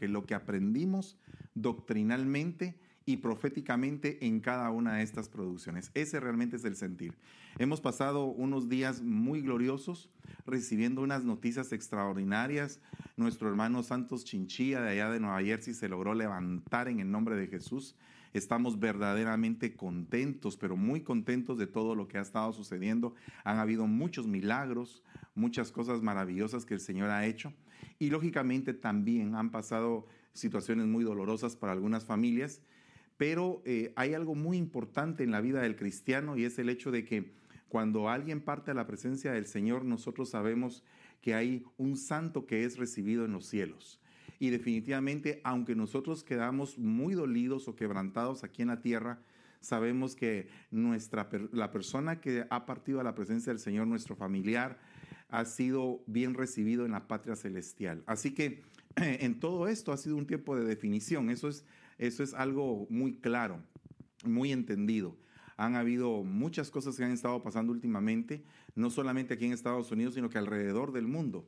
que lo que aprendimos doctrinalmente y proféticamente en cada una de estas producciones. Ese realmente es el sentir. Hemos pasado unos días muy gloriosos recibiendo unas noticias extraordinarias. Nuestro hermano Santos Chinchilla de allá de Nueva Jersey se logró levantar en el nombre de Jesús. Estamos verdaderamente contentos, pero muy contentos de todo lo que ha estado sucediendo. Han habido muchos milagros, muchas cosas maravillosas que el Señor ha hecho. Y lógicamente también han pasado situaciones muy dolorosas para algunas familias pero eh, hay algo muy importante en la vida del cristiano y es el hecho de que cuando alguien parte a la presencia del Señor, nosotros sabemos que hay un santo que es recibido en los cielos. Y definitivamente, aunque nosotros quedamos muy dolidos o quebrantados aquí en la tierra, sabemos que nuestra, la persona que ha partido a la presencia del Señor, nuestro familiar, ha sido bien recibido en la patria celestial. Así que en todo esto ha sido un tiempo de definición. Eso es eso es algo muy claro, muy entendido. Han habido muchas cosas que han estado pasando últimamente, no solamente aquí en Estados Unidos, sino que alrededor del mundo.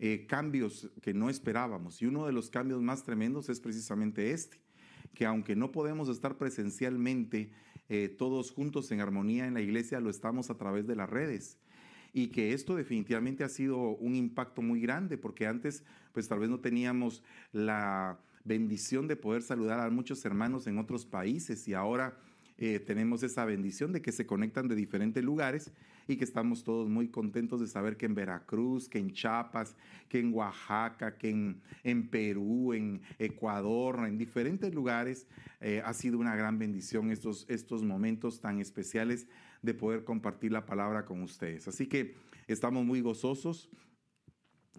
Eh, cambios que no esperábamos. Y uno de los cambios más tremendos es precisamente este, que aunque no podemos estar presencialmente eh, todos juntos en armonía en la iglesia, lo estamos a través de las redes y que esto definitivamente ha sido un impacto muy grande porque antes pues tal vez no teníamos la bendición de poder saludar a muchos hermanos en otros países y ahora eh, tenemos esa bendición de que se conectan de diferentes lugares y que estamos todos muy contentos de saber que en Veracruz, que en Chiapas, que en Oaxaca, que en, en Perú, en Ecuador, en diferentes lugares, eh, ha sido una gran bendición estos, estos momentos tan especiales de poder compartir la palabra con ustedes. Así que estamos muy gozosos,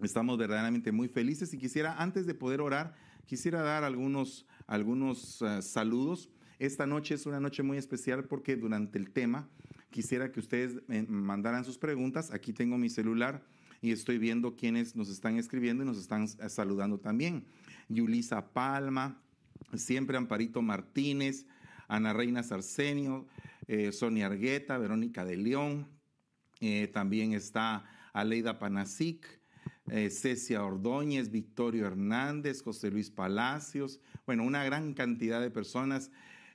estamos verdaderamente muy felices y quisiera, antes de poder orar, Quisiera dar algunos, algunos eh, saludos. Esta noche es una noche muy especial porque durante el tema quisiera que ustedes mandaran sus preguntas. Aquí tengo mi celular y estoy viendo quienes nos están escribiendo y nos están eh, saludando también. Yulisa Palma, siempre Amparito Martínez, Ana Reina Sarcenio, eh, Sonia Argueta, Verónica de León, también está Aleida Panasic, eh, Cecia Ordóñez, Victorio Hernández, José Luis Palacios, bueno, una gran cantidad de personas,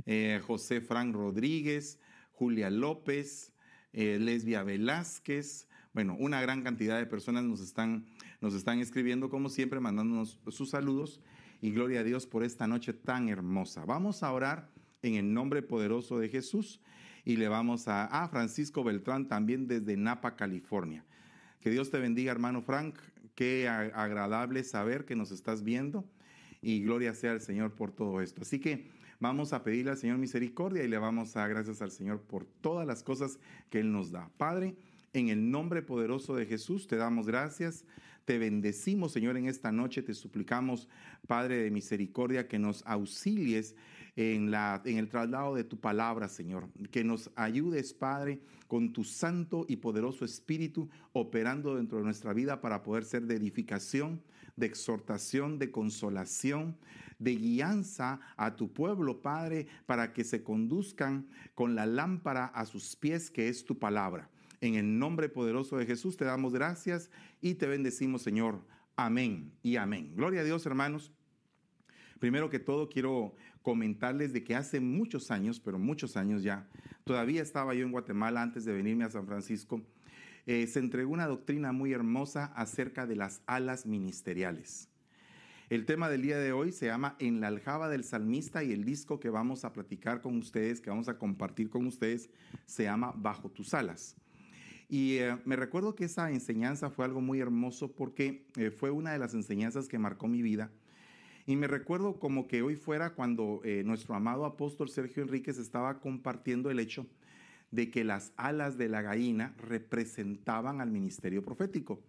eh, José Frank Rodríguez, Julia López, eh, Lesbia Velázquez, bueno, una gran cantidad de personas nos están, nos están escribiendo, como siempre, mandándonos sus saludos y gloria a Dios por esta noche tan hermosa. Vamos a orar en el nombre poderoso de Jesús y le vamos a, a Francisco Beltrán también desde Napa, California. Que Dios te bendiga, hermano Frank. Qué agradable saber que nos estás viendo y gloria sea al Señor por todo esto. Así que vamos a pedirle al Señor misericordia y le vamos a dar gracias al Señor por todas las cosas que Él nos da. Padre, en el nombre poderoso de Jesús te damos gracias, te bendecimos Señor en esta noche, te suplicamos Padre de misericordia que nos auxilies en, la, en el traslado de tu palabra Señor, que nos ayudes Padre con tu santo y poderoso Espíritu operando dentro de nuestra vida para poder ser de edificación, de exhortación, de consolación, de guianza a tu pueblo Padre para que se conduzcan con la lámpara a sus pies que es tu palabra. En el nombre poderoso de Jesús te damos gracias y te bendecimos, Señor. Amén y amén. Gloria a Dios, hermanos. Primero que todo, quiero comentarles de que hace muchos años, pero muchos años ya, todavía estaba yo en Guatemala antes de venirme a San Francisco, eh, se entregó una doctrina muy hermosa acerca de las alas ministeriales. El tema del día de hoy se llama En la aljaba del salmista y el disco que vamos a platicar con ustedes, que vamos a compartir con ustedes, se llama Bajo tus alas. Y eh, me recuerdo que esa enseñanza fue algo muy hermoso porque eh, fue una de las enseñanzas que marcó mi vida. Y me recuerdo como que hoy fuera cuando eh, nuestro amado apóstol Sergio Enríquez estaba compartiendo el hecho de que las alas de la gallina representaban al ministerio profético.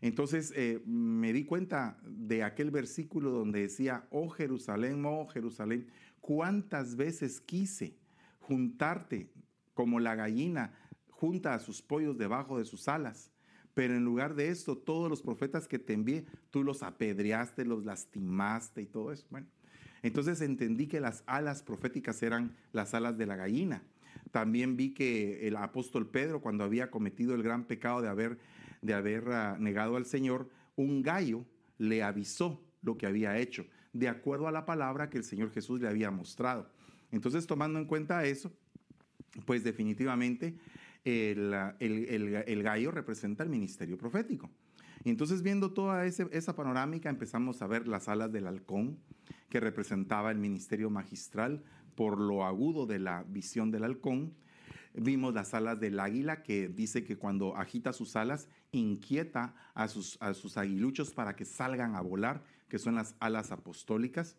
Entonces me di cuenta de aquel versículo donde decía, oh Jerusalén, oh Jerusalén, cuántas veces quise juntarte como la gallina junta a sus pollos debajo de sus alas. Pero en lugar de esto, todos los profetas que te envié, tú los apedreaste, los lastimaste y todo eso. Bueno, entonces entendí que las alas proféticas eran las alas de la gallina. También vi que el apóstol Pedro, cuando había cometido el gran pecado de haber, de haber ah, negado al Señor, un gallo le avisó lo que había hecho. de acuerdo a la palabra que el Señor Jesús le había mostrado. Entonces, tomando en cuenta eso, pues definitivamente el, el, gallo representa el ministerio profético. Y entonces viendo toda esa panorámica empezamos a ver las alas del halcón, que representaba el ministerio magistral por lo agudo de la visión del halcón. Vimos las alas del águila, que dice que cuando agita sus alas, inquieta a sus, a sus aguiluchos para que salgan a volar, que son las alas apostólicas.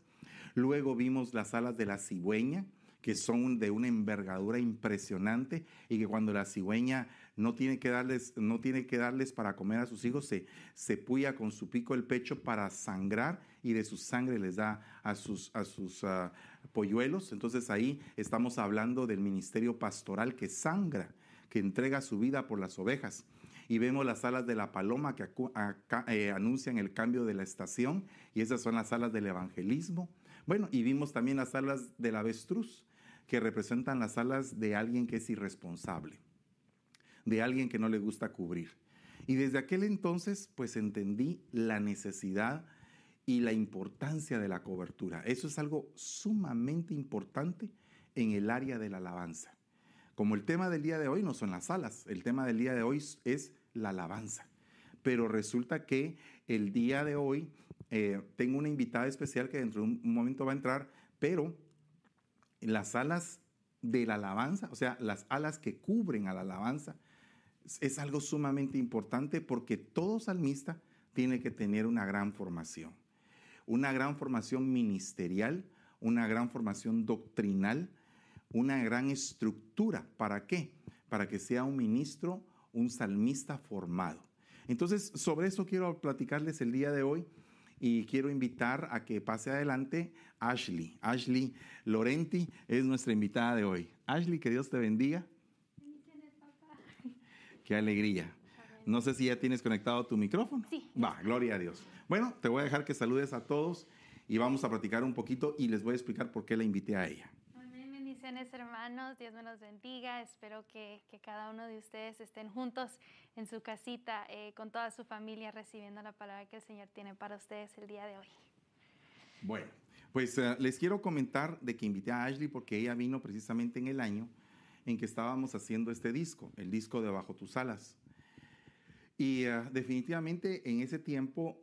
Luego vimos las alas de la cigüeña, que son de una envergadura impresionante y que cuando la cigüeña no tiene que darles, no tiene que darles para comer a sus hijos, se, se puya con su pico el pecho para sangrar y de su sangre les da a sus, a sus ah, polluelos. Entonces ahí estamos hablando del ministerio pastoral que sangra, que entrega su vida por las ovejas y vemos las alas de la paloma que eh, anuncian el cambio de la estación y esas son las alas del evangelismo. Bueno, y vimos también las alas del avestruz que representan las alas de alguien que es irresponsable, de alguien que no le gusta cubrir. Y desde aquel entonces, pues entendí la necesidad y la importancia de la cobertura. Eso es algo sumamente importante en el área de la alabanza. Como el tema del día de hoy no son las alas, el tema del día de hoy es la alabanza. Pero resulta que el día de hoy eh, tengo una invitada especial que dentro de un momento va a entrar, pero las alas de la alabanza, o sea, las alas que cubren a la alabanza, es algo sumamente importante porque todo salmista tiene que tener una gran formación, una gran formación ministerial, una gran formación doctrinal, una gran estructura. ¿Para qué? Para que sea un ministro, un salmista formado. Entonces, sobre eso quiero platicarles el día de hoy y quiero invitar a que pase adelante Ashley. Ashley Lorenti es nuestra invitada de hoy. Ashley, que Dios te bendiga. Qué alegría. No sé si ya tienes conectado tu micrófono. Sí. Va, gloria a Dios. Bueno, te voy a dejar que saludes a todos y vamos a platicar un poquito y les voy a explicar por qué la invité a ella hermanos, Dios me los bendiga. Espero que, cada uno de ustedes estén juntos en su casita eh, con toda su familia recibiendo la palabra que el Señor tiene para ustedes el día de hoy. Bueno, pues eh, les quiero comentar de que invité a Ashley porque ella vino precisamente en el año en que estábamos haciendo este disco, el disco de Bajo tus alas. Y eh, definitivamente en ese tiempo,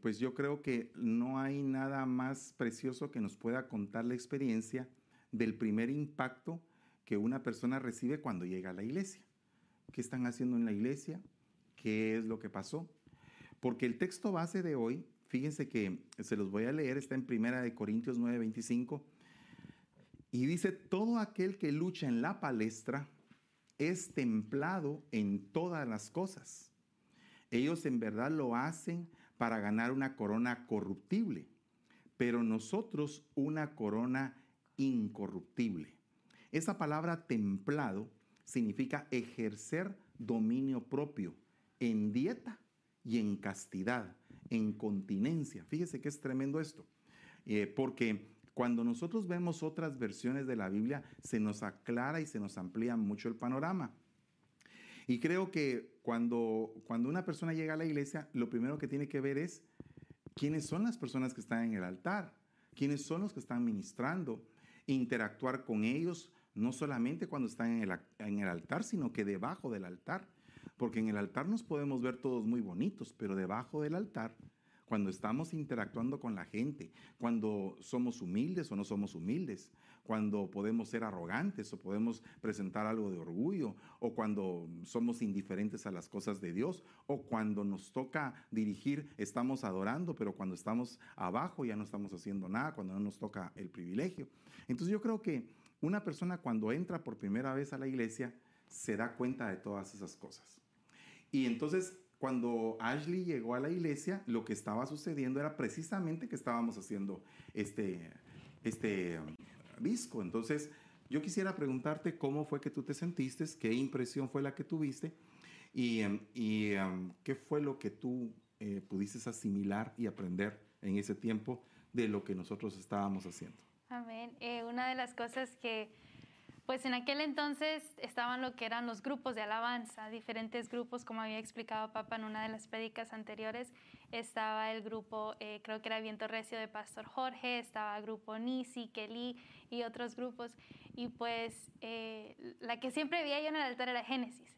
pues yo creo que no hay nada más precioso que nos pueda contar la experiencia del primer impacto que una persona recibe cuando llega a la iglesia. ¿Qué están haciendo en la iglesia? ¿Qué es lo que pasó? Porque el texto base de hoy, fíjense que se los voy a leer, está en Primera de Corintios 9:25 y dice, todo aquel que lucha en la palestra es templado en todas las cosas. Ellos en verdad lo hacen para ganar una corona corruptible, pero nosotros una corona incorruptible. Esa palabra templado significa ejercer dominio propio en dieta y en castidad, en continencia. Fíjese que es tremendo esto, eh, porque cuando nosotros vemos otras versiones de la Biblia, se nos aclara y se nos amplía mucho el panorama. Y creo que cuando, cuando una persona llega a la iglesia, lo primero que tiene que ver es quiénes son las personas que están en el altar, quiénes son los que están ministrando, interactuar con ellos, no solamente cuando están en el, en el altar, sino que debajo del altar. Porque en el altar nos podemos ver todos muy bonitos, pero debajo del altar cuando estamos interactuando con la gente, cuando somos humildes o no somos humildes, cuando podemos ser arrogantes o podemos presentar algo de orgullo, o cuando somos indiferentes a las cosas de Dios, o cuando nos toca dirigir, estamos adorando, pero cuando estamos abajo ya no estamos haciendo nada, cuando no nos toca el privilegio. Entonces yo creo que una persona cuando entra por primera vez a la iglesia se da cuenta de todas esas cosas. Y entonces cuando Ashley llegó a la iglesia, lo que estaba sucediendo era precisamente que estábamos haciendo este, este um, disco. Entonces, yo quisiera preguntarte cómo fue que tú te sentiste, qué impresión fue la que tuviste y, um, y um, qué fue lo que tú eh, pudiste asimilar y aprender en ese tiempo de lo que nosotros estábamos haciendo. Amén. Eh, una de las cosas que Pues en aquel entonces estaban lo que eran los grupos de alabanza, diferentes grupos, como había explicado Papa en una de las prédicas anteriores. Estaba el grupo, eh, creo que era Viento Recio de Pastor Jorge, estaba el grupo Nisi, Kelly y otros grupos. Y pues eh, la que siempre veía yo en el altar era Génesis.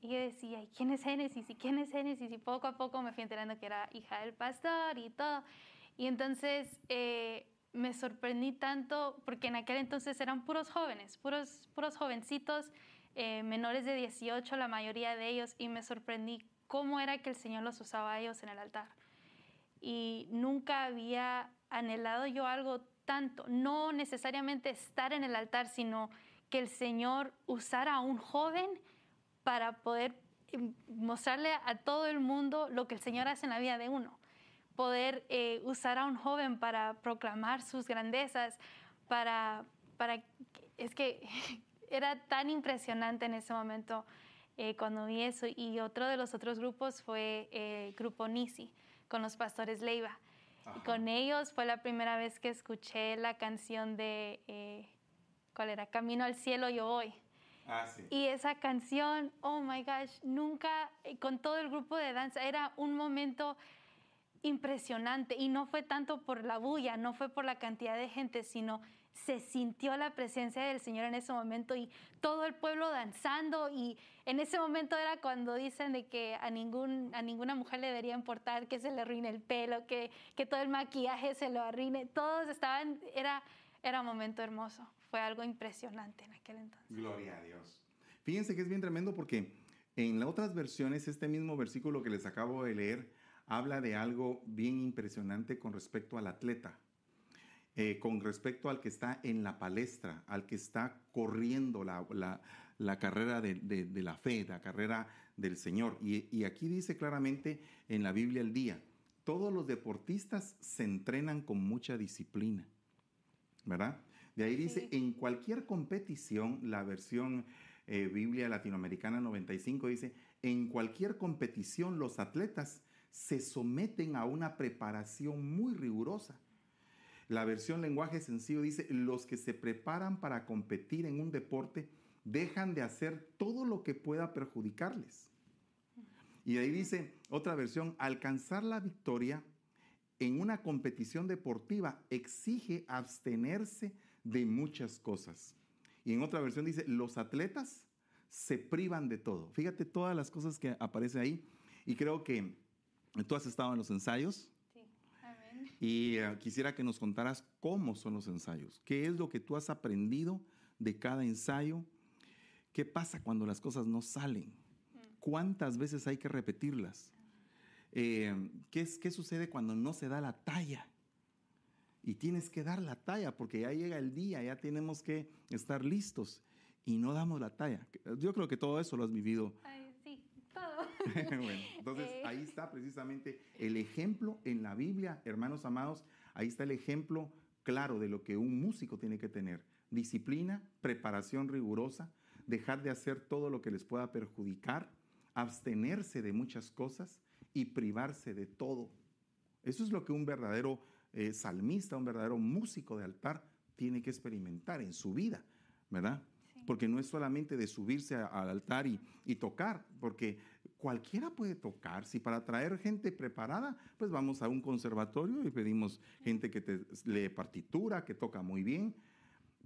Y yo decía, ¿quién es Génesis? ¿Y quién es Génesis? Y poco a poco me fui enterando que era hija del pastor y todo. Y entonces eh, me sorprendí tanto porque en aquel entonces eran puros jóvenes, puros, puros jovencitos, eh, menores de 18, la mayoría de ellos, y me sorprendí cómo era que el Señor los usaba a ellos en el altar. Y nunca había anhelado yo algo tanto, no necesariamente estar en el altar, sino que el Señor usara a un joven para poder eh, mostrarle a todo el mundo lo que el Señor hace en la vida de uno poder eh, usar a un joven para proclamar sus grandezas, para, para, es que era tan impresionante en ese momento eh, cuando vi eso. Y otro de los otros grupos fue el eh, grupo Nisi, con los pastores Leiva. Y con ellos fue la primera vez que escuché la canción de, ¿cuál era? Camino al cielo yo voy. Ah, sí. Y esa canción, oh my gosh, nunca, con todo el grupo de danza, era un momento impresionante y no fue tanto por la bulla, no fue por la cantidad de gente, sino se sintió la presencia del Señor en ese momento y todo el pueblo danzando y en ese momento era cuando dicen de que a, ningún, a ninguna mujer le debería importar que se le arruine el pelo, que, que todo el maquillaje se lo arruine, todos estaban, era, era momento hermoso, fue algo impresionante en aquel entonces. Gloria a Dios. Fíjense que es bien tremendo porque en las otras versiones este mismo versículo que les acabo de leer, habla de algo bien impresionante con respecto al atleta, eh, con respecto al que está en la palestra, al que está corriendo la, carrera de, la fe, la carrera del Señor. Y, aquí dice claramente en la Biblia el día, todos los deportistas se entrenan con mucha disciplina, ¿verdad? De ahí dice, en cualquier competición, la versión eh, Biblia Latinoamericana 95 dice, en cualquier competición los atletas se someten a una preparación muy rigurosa. La versión lenguaje sencillo dice, los que se preparan para competir en un deporte dejan de hacer todo lo que pueda perjudicarles. Y ahí dice otra versión, alcanzar la victoria en una competición deportiva exige abstenerse de muchas cosas. Y en otra versión dice, los atletas se privan de todo. Fíjate todas las cosas que aparecen ahí. Y creo que Tú has estado en los ensayos. Sí, amén. Y eh, quisiera que nos contaras cómo son los ensayos. ¿Qué es lo que tú has aprendido de cada ensayo? ¿Qué pasa cuando las cosas no salen? Mm. ¿Cuántas veces hay que repetirlas? Eh, ¿qué, ¿Qué sucede cuando no se da la talla? Y tienes que dar la talla porque ya llega el día, ya tenemos que estar listos y no damos la talla. Yo creo que todo eso lo has vivido bueno, entonces eh. ahí está precisamente el ejemplo en la Biblia, hermanos amados, ahí está el ejemplo claro de lo que un músico tiene que tener. Disciplina, preparación rigurosa, dejar de hacer todo lo que les pueda perjudicar, abstenerse de muchas cosas y privarse de todo. Eso es lo que un verdadero eh, salmista, un verdadero músico de altar tiene que experimentar en su vida, ¿verdad? Porque no es solamente de subirse al altar y, y tocar, porque cualquiera puede tocar. Si para traer gente preparada, pues vamos a un conservatorio y pedimos gente que te lee partitura, que toca muy bien.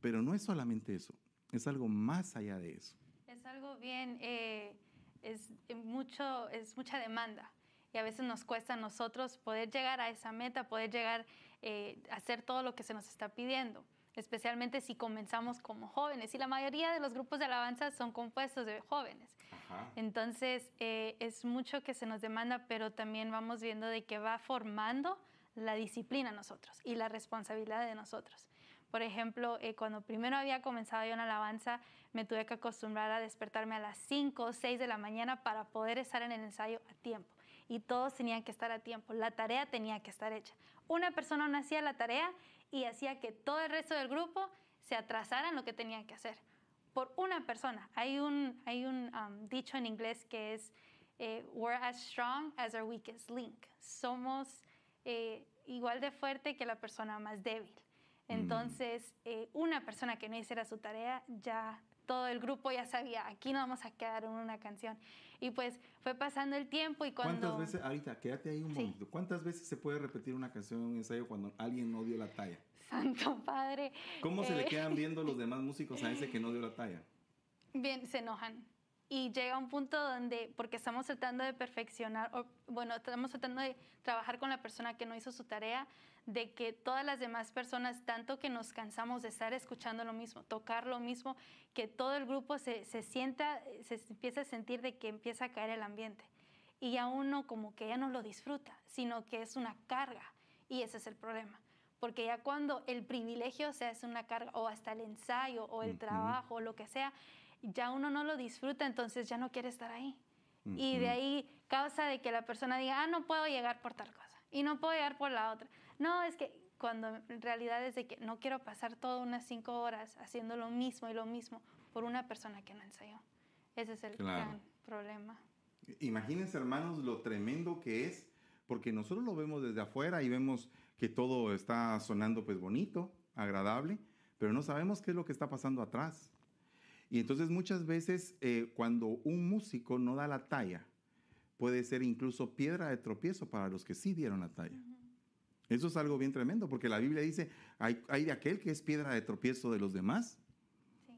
Pero no es solamente eso, es algo más allá de eso. Es algo bien, eh, es, mucho, es mucha demanda. Y a veces nos cuesta a nosotros poder llegar a esa meta, poder llegar eh, a hacer todo lo que se nos está pidiendo especialmente si comenzamos como jóvenes. Y la mayoría de los grupos de alabanza son compuestos de jóvenes. Entonces, eh, es mucho que se nos demanda, pero también vamos viendo de que va formando la disciplina nosotros y la responsabilidad de nosotros. Por ejemplo, eh, cuando primero había comenzado yo en alabanza, me tuve que acostumbrar a despertarme a las 5 o 6 de la mañana para poder estar en el ensayo a tiempo. Y todos tenían que estar a tiempo. La tarea tenía que estar hecha. Una persona no hacía la tarea y hacía que todo el resto del grupo se atrasara en lo que tenían que hacer por una persona. Hay un, hay un um, dicho en inglés que es, eh, we're as strong as our weakest link. Somos eh, igual de fuerte que la persona más débil. Entonces, eh, una persona que no hiciera su tarea, ya todo el grupo ya sabía, aquí no vamos a quedar en una canción. Y pues fue pasando el tiempo y cuando... ¿Cuántas veces, ahorita, quédate ahí un momento, ¿cuántas veces se puede repetir una canción en un ensayo cuando alguien no dio la talla? Santo Padre. ¿Cómo se le eh, quedan viendo los demás músicos a ese que no dio la talla? Bien, se enojan. Y llega un punto donde, porque estamos tratando de perfeccionar, o, bueno, estamos tratando de trabajar con la persona que no hizo su tarea, de que todas las demás personas, tanto que nos cansamos de estar escuchando lo mismo, tocar lo mismo, que todo el grupo se, se sienta, se empieza a sentir de que empieza a caer el ambiente. Y ya uno como que ya no lo disfruta, sino que es una carga. Y ese es el problema. Porque ya cuando el privilegio se hace una carga, o hasta el ensayo, o el trabajo, o lo que sea, ya uno no lo disfruta, entonces ya no quiere estar ahí. Y de ahí causa de que la persona diga, ah, no puedo llegar por tal cosa, y no puedo llegar por la otra. No, es que cuando en realidad es de que no quiero pasar todas unas cinco horas haciendo lo mismo y lo mismo por una persona que no ensayó. Ese es el gran problema. Imagínense, hermanos, lo tremendo que es, porque nosotros lo vemos desde afuera y vemos que todo está sonando pues bonito, agradable, pero no sabemos qué es lo que está pasando atrás. Y entonces muchas veces eh, cuando un músico no da la talla, puede ser incluso piedra de tropiezo para los que sí dieron la talla. Eso es algo bien tremendo, porque la Biblia dice, hay, hay de aquel que es piedra de tropiezo de los demás.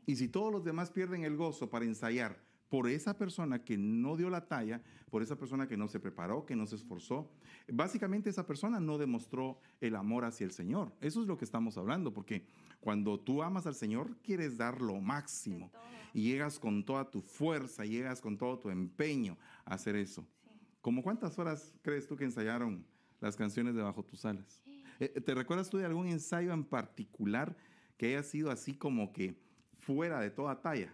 Y si todos los demás pierden el gozo para ensayar por esa persona que no dio la talla, por esa persona que no se preparó, que no se esforzó. Básicamente esa persona no demostró el amor hacia el Señor. Eso es lo que estamos hablando, porque cuando tú amas al Señor, quieres dar lo máximo. Y llegas con toda tu fuerza, llegas con todo tu empeño a hacer eso. ¿Cómo cuántas horas crees tú que ensayaron las canciones de Bajo tus alas? Eh, ¿Te recuerdas tú de algún ensayo en particular que haya sido así como que fuera de toda talla?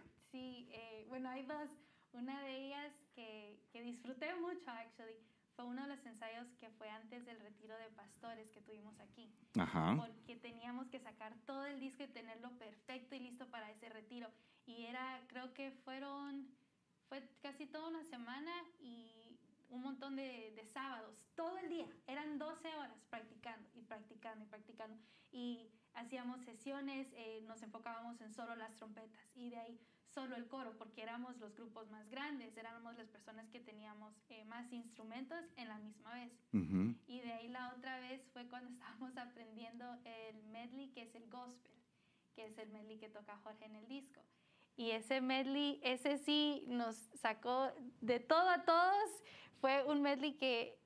Bueno, hay dos. Una de ellas que, que disfruté mucho, actually, fue uno de los ensayos que fue antes del retiro de pastores que tuvimos aquí. Ajá. Porque teníamos que sacar todo el disco y tenerlo perfecto y listo para ese retiro. Y era, creo que fueron, fue casi toda una semana y un montón de, de sábados, todo el día. Eran 12 horas practicando y practicando y practicando. Y hacíamos sesiones, eh, nos enfocábamos en solo las trompetas y de ahí solo el coro, porque éramos los grupos más grandes, éramos las personas que teníamos eh, más instrumentos en la misma vez. Y de ahí la otra vez fue cuando estábamos aprendiendo el medley, que es el gospel, que es el medley que toca Jorge en el disco. Y ese medley, ese sí nos sacó de todo a todos. Fue un medley que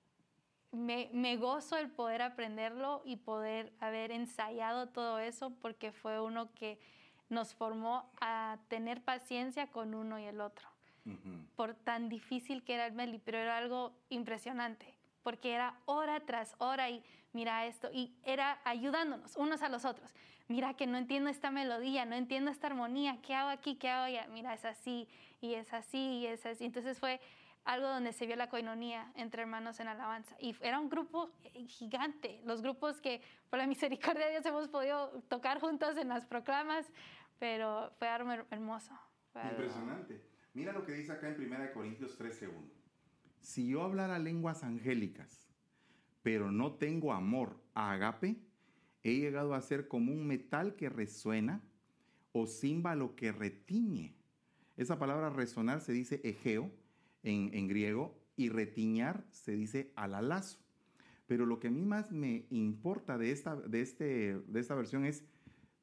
me, me, gozo el poder aprenderlo y poder haber ensayado todo eso porque fue uno que nos formó a tener paciencia con uno y el otro. Por tan difícil que era el medley, pero era algo impresionante, porque era hora tras hora y mira esto, y era ayudándonos unos a los otros. Mira que no entiendo esta melodía, no entiendo esta armonía, ¿qué hago aquí? ¿Qué hago allá? Mira, es así, y es así, y es así. Entonces fue algo donde se vio la coinonía entre hermanos en alabanza. Y era un grupo eh, gigante, los grupos que por la misericordia de Dios hemos podido tocar juntos en las proclamas, pero fue algo hermoso. Impresionante. Mira lo que dice acá en 1 Corintios 13.1. Si yo hablara lenguas angélicas, pero no tengo amor a agape, he llegado a ser como un metal que resuena o címbalo que retiñe. Esa palabra resonar se dice egeo en, en griego y retiñar se dice alalazo. Pero lo que a mí más me importa de esta, de este, de esta versión es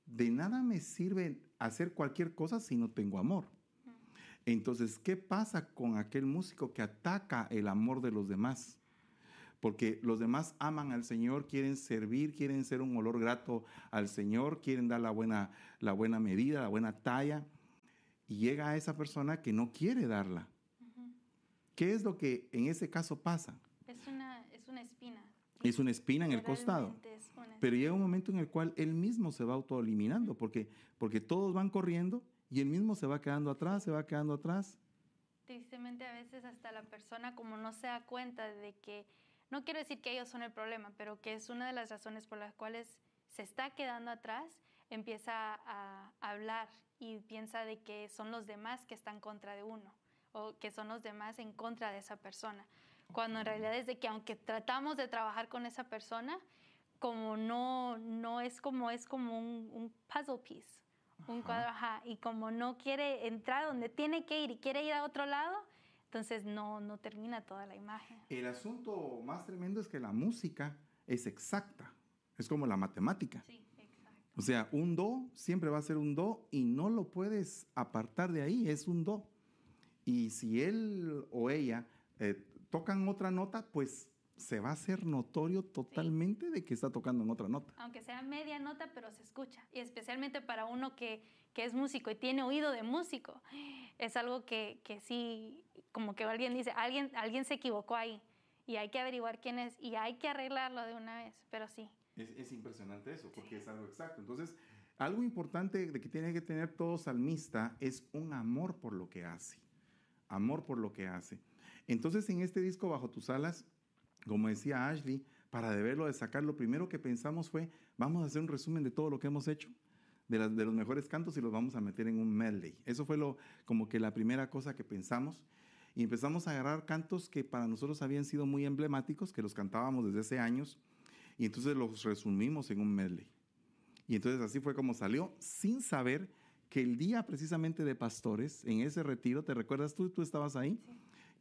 de nada me sirve hacer cualquier cosa si no tengo amor. Entonces, ¿qué pasa con aquel músico que ataca el amor de los demás? Porque los demás aman al Señor, quieren servir, quieren ser un olor grato al Señor, quieren dar la buena, la buena medida, la buena talla. Y llega a esa persona que no quiere darla. ¿Qué es lo que en ese caso pasa? Es una, es una espina. Es una espina en el costado. Pero llega un momento en el cual él mismo se va autoeliminando, porque, porque todos van corriendo y él mismo se va quedando atrás, se va quedando atrás. Tristemente a veces hasta la persona como no se da cuenta de que, no quiero decir que ellos son el problema, pero que es una de las razones por las cuales se está quedando atrás, empieza a hablar y piensa de que son los demás que están contra de uno o que son los demás en contra de esa persona. Cuando en realidad es de que aunque tratamos de trabajar con esa persona, como no, no es como, es como un, un puzzle piece, un Ajá. cuadro, ajá, y como no quiere entrar donde tiene que ir y quiere ir a otro lado, entonces no, no termina toda la imagen. El asunto más tremendo es que la música es exacta, es como la matemática. Sí, exacto. O sea, un do siempre va a ser un do y no lo puedes apartar de ahí, es un do. Y si él o ella eh, tocan otra nota, pues se va a hacer notorio totalmente de que está tocando en otra nota. Aunque sea media nota, pero se escucha. Y especialmente para uno que, que es músico y tiene oído de músico, es algo que, que sí, como que alguien dice, alguien, alguien se equivocó ahí y hay que averiguar quién es y hay que arreglarlo de una vez, pero sí. Es, es impresionante eso, porque es algo exacto. Entonces, algo importante de que tiene que tener todo salmista es un amor por lo que hace. Amor por lo que hace. Entonces, en este disco, Bajo tus alas, como decía Ashley, para deberlo de sacar, lo primero que pensamos fue, vamos a hacer un resumen de todo lo que hemos hecho, de, los mejores cantos y los vamos a meter en un medley. Eso fue lo, como que la primera cosa que pensamos. Y empezamos a agarrar cantos que para nosotros habían sido muy emblemáticos, que los cantábamos desde hace años, y entonces los resumimos en un medley. Y entonces así fue como salió, sin saber que el día precisamente de pastores, en ese retiro, ¿te recuerdas tú? Tú estabas ahí.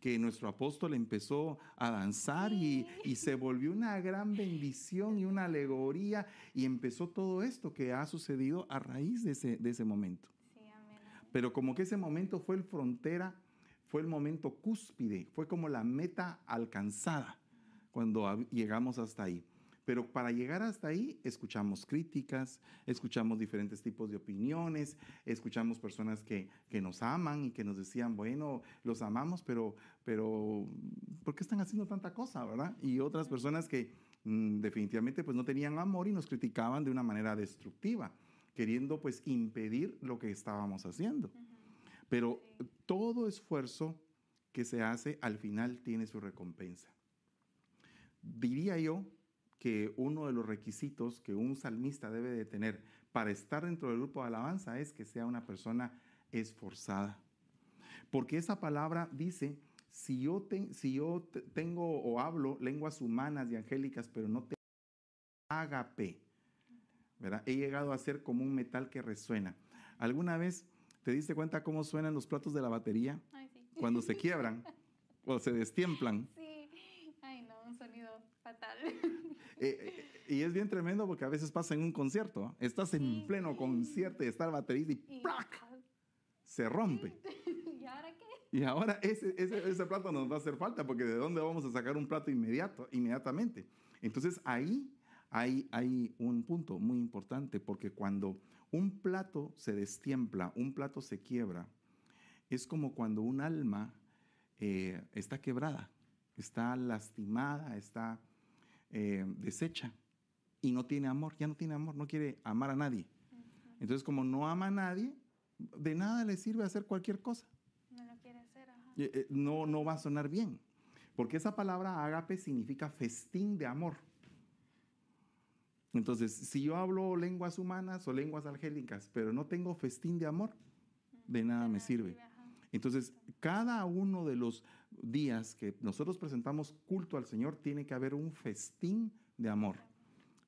Que nuestro apóstol empezó a danzar y, y se volvió una gran bendición y una alegoría y empezó todo esto que ha sucedido a raíz de ese, de ese momento. Sí, amén. amén. Pero como que ese momento fue el frontera, fue el momento cúspide, fue como la meta alcanzada cuando llegamos hasta ahí. Pero para llegar hasta ahí, escuchamos críticas, escuchamos diferentes tipos de opiniones, escuchamos personas que, que nos aman y que nos decían, bueno, los amamos, pero, pero, ¿por qué están haciendo tanta cosa, verdad? Y otras personas que mm, definitivamente pues no tenían amor y nos criticaban de una manera destructiva, queriendo pues impedir lo que estábamos haciendo. Pero todo esfuerzo que se hace al final tiene su recompensa. Diría yo que uno de los requisitos que un salmista debe de tener para estar dentro del grupo de alabanza es que sea una persona esforzada. Porque esa palabra dice, si yo, te- si yo te- tengo o hablo lenguas humanas y angélicas, pero no tengo ágape, ¿verdad? He llegado a ser como un metal que resuena. ¿Alguna vez te diste cuenta cómo suenan los platos de la batería Ay, sí. cuando se quiebran o se destiemplan? Sí. Ay, no, un sonido fatal. Eh, eh, y es bien tremendo porque a veces pasa en un concierto. Estás en pleno concierto y está el baterista y Y- ¡plac! se rompe. ¿Y ahora qué? Y ahora ese, ese, ese plato nos va a hacer falta porque ¿de dónde vamos a sacar un plato inmediato, inmediatamente? Entonces ahí hay, hay un punto muy importante porque cuando un plato se destiempla, un plato se quiebra, es como cuando un alma eh, está quebrada, está lastimada, está eh, deshecha y no tiene amor, ya no tiene amor, no quiere amar a nadie. Entonces como no ama a nadie, de nada le sirve hacer cualquier cosa. No lo quiere hacer, ajá. Eh, eh, no, no va a sonar bien. Porque esa palabra ágape significa festín de amor. Entonces, si yo hablo lenguas humanas o lenguas angélicas, pero no tengo festín de amor, de nada me sirve. Entonces, cada uno de los días que nosotros presentamos culto al Señor, tiene que haber un festín de amor.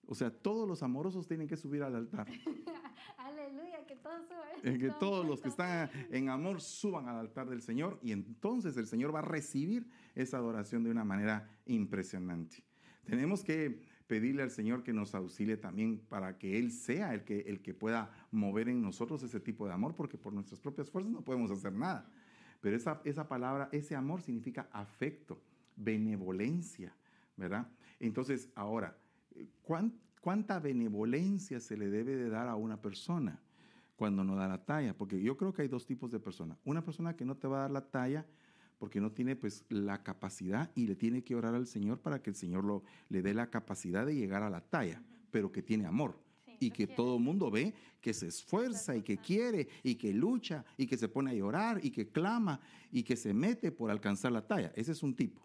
O sea, todos los amorosos tienen que subir al altar. Aleluya, que todos suban. Eh, que todos los que están en amor suban al altar del Señor y entonces el Señor va a recibir esa adoración de una manera impresionante. Tenemos que pedirle al Señor que nos auxilie también para que Él sea el que, el que pueda mover en nosotros ese tipo de amor, porque por nuestras propias fuerzas no podemos hacer nada. Pero esa, esa palabra, ese amor significa afecto, benevolencia, ¿verdad? Entonces, ahora, ¿cuán- ¿cuánta benevolencia se le debe de dar a una persona cuando no da la talla? Porque yo creo que hay dos tipos de personas. Una persona que no te va a dar la talla porque no tiene pues la capacidad y le tiene que orar al Señor para que el Señor lo, le dé la capacidad de llegar a la talla, pero que tiene amor Sí, y que quiere. todo el mundo ve que se esfuerza y que quiere y que lucha y que se pone a llorar y que clama y que se mete por alcanzar la talla. Ese es un tipo.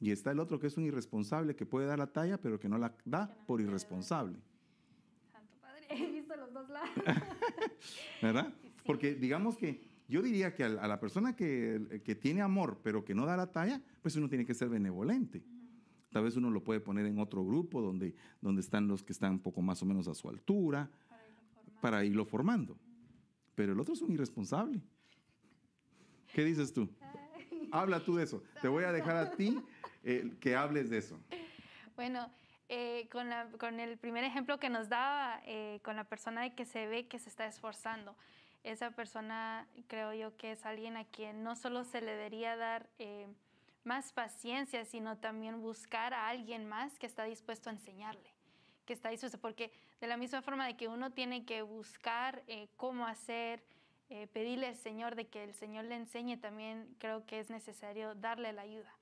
Y está el otro que es un irresponsable que puede dar la talla pero que no la da no por irresponsable. Santo Padre, he visto los dos lados. ¿Verdad? Sí. Porque digamos que yo diría que a la persona que, que tiene amor pero que no da la talla, pues uno tiene que ser benevolente. Tal vez uno lo puede poner en otro grupo donde, donde están los que están un poco más o menos a su altura para irlo formando. Pero el otro es un irresponsable. ¿Qué dices tú? Habla tú de eso. Te voy a dejar a ti eh, que hables de eso. Bueno, eh, con, con, el primer ejemplo que nos daba, eh, con la persona de que se ve que se está esforzando, esa persona creo yo que es alguien a quien no solo se le debería dar más paciencia, sino también buscar a alguien más que está dispuesto a enseñarle, que está dispuesto, porque de la misma forma de que uno tiene que buscar cómo hacer, pedirle al Señor de que el Señor le enseñe, también creo que es necesario darle la ayuda.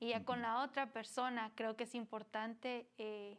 Y ya con la otra persona creo que es importante eh,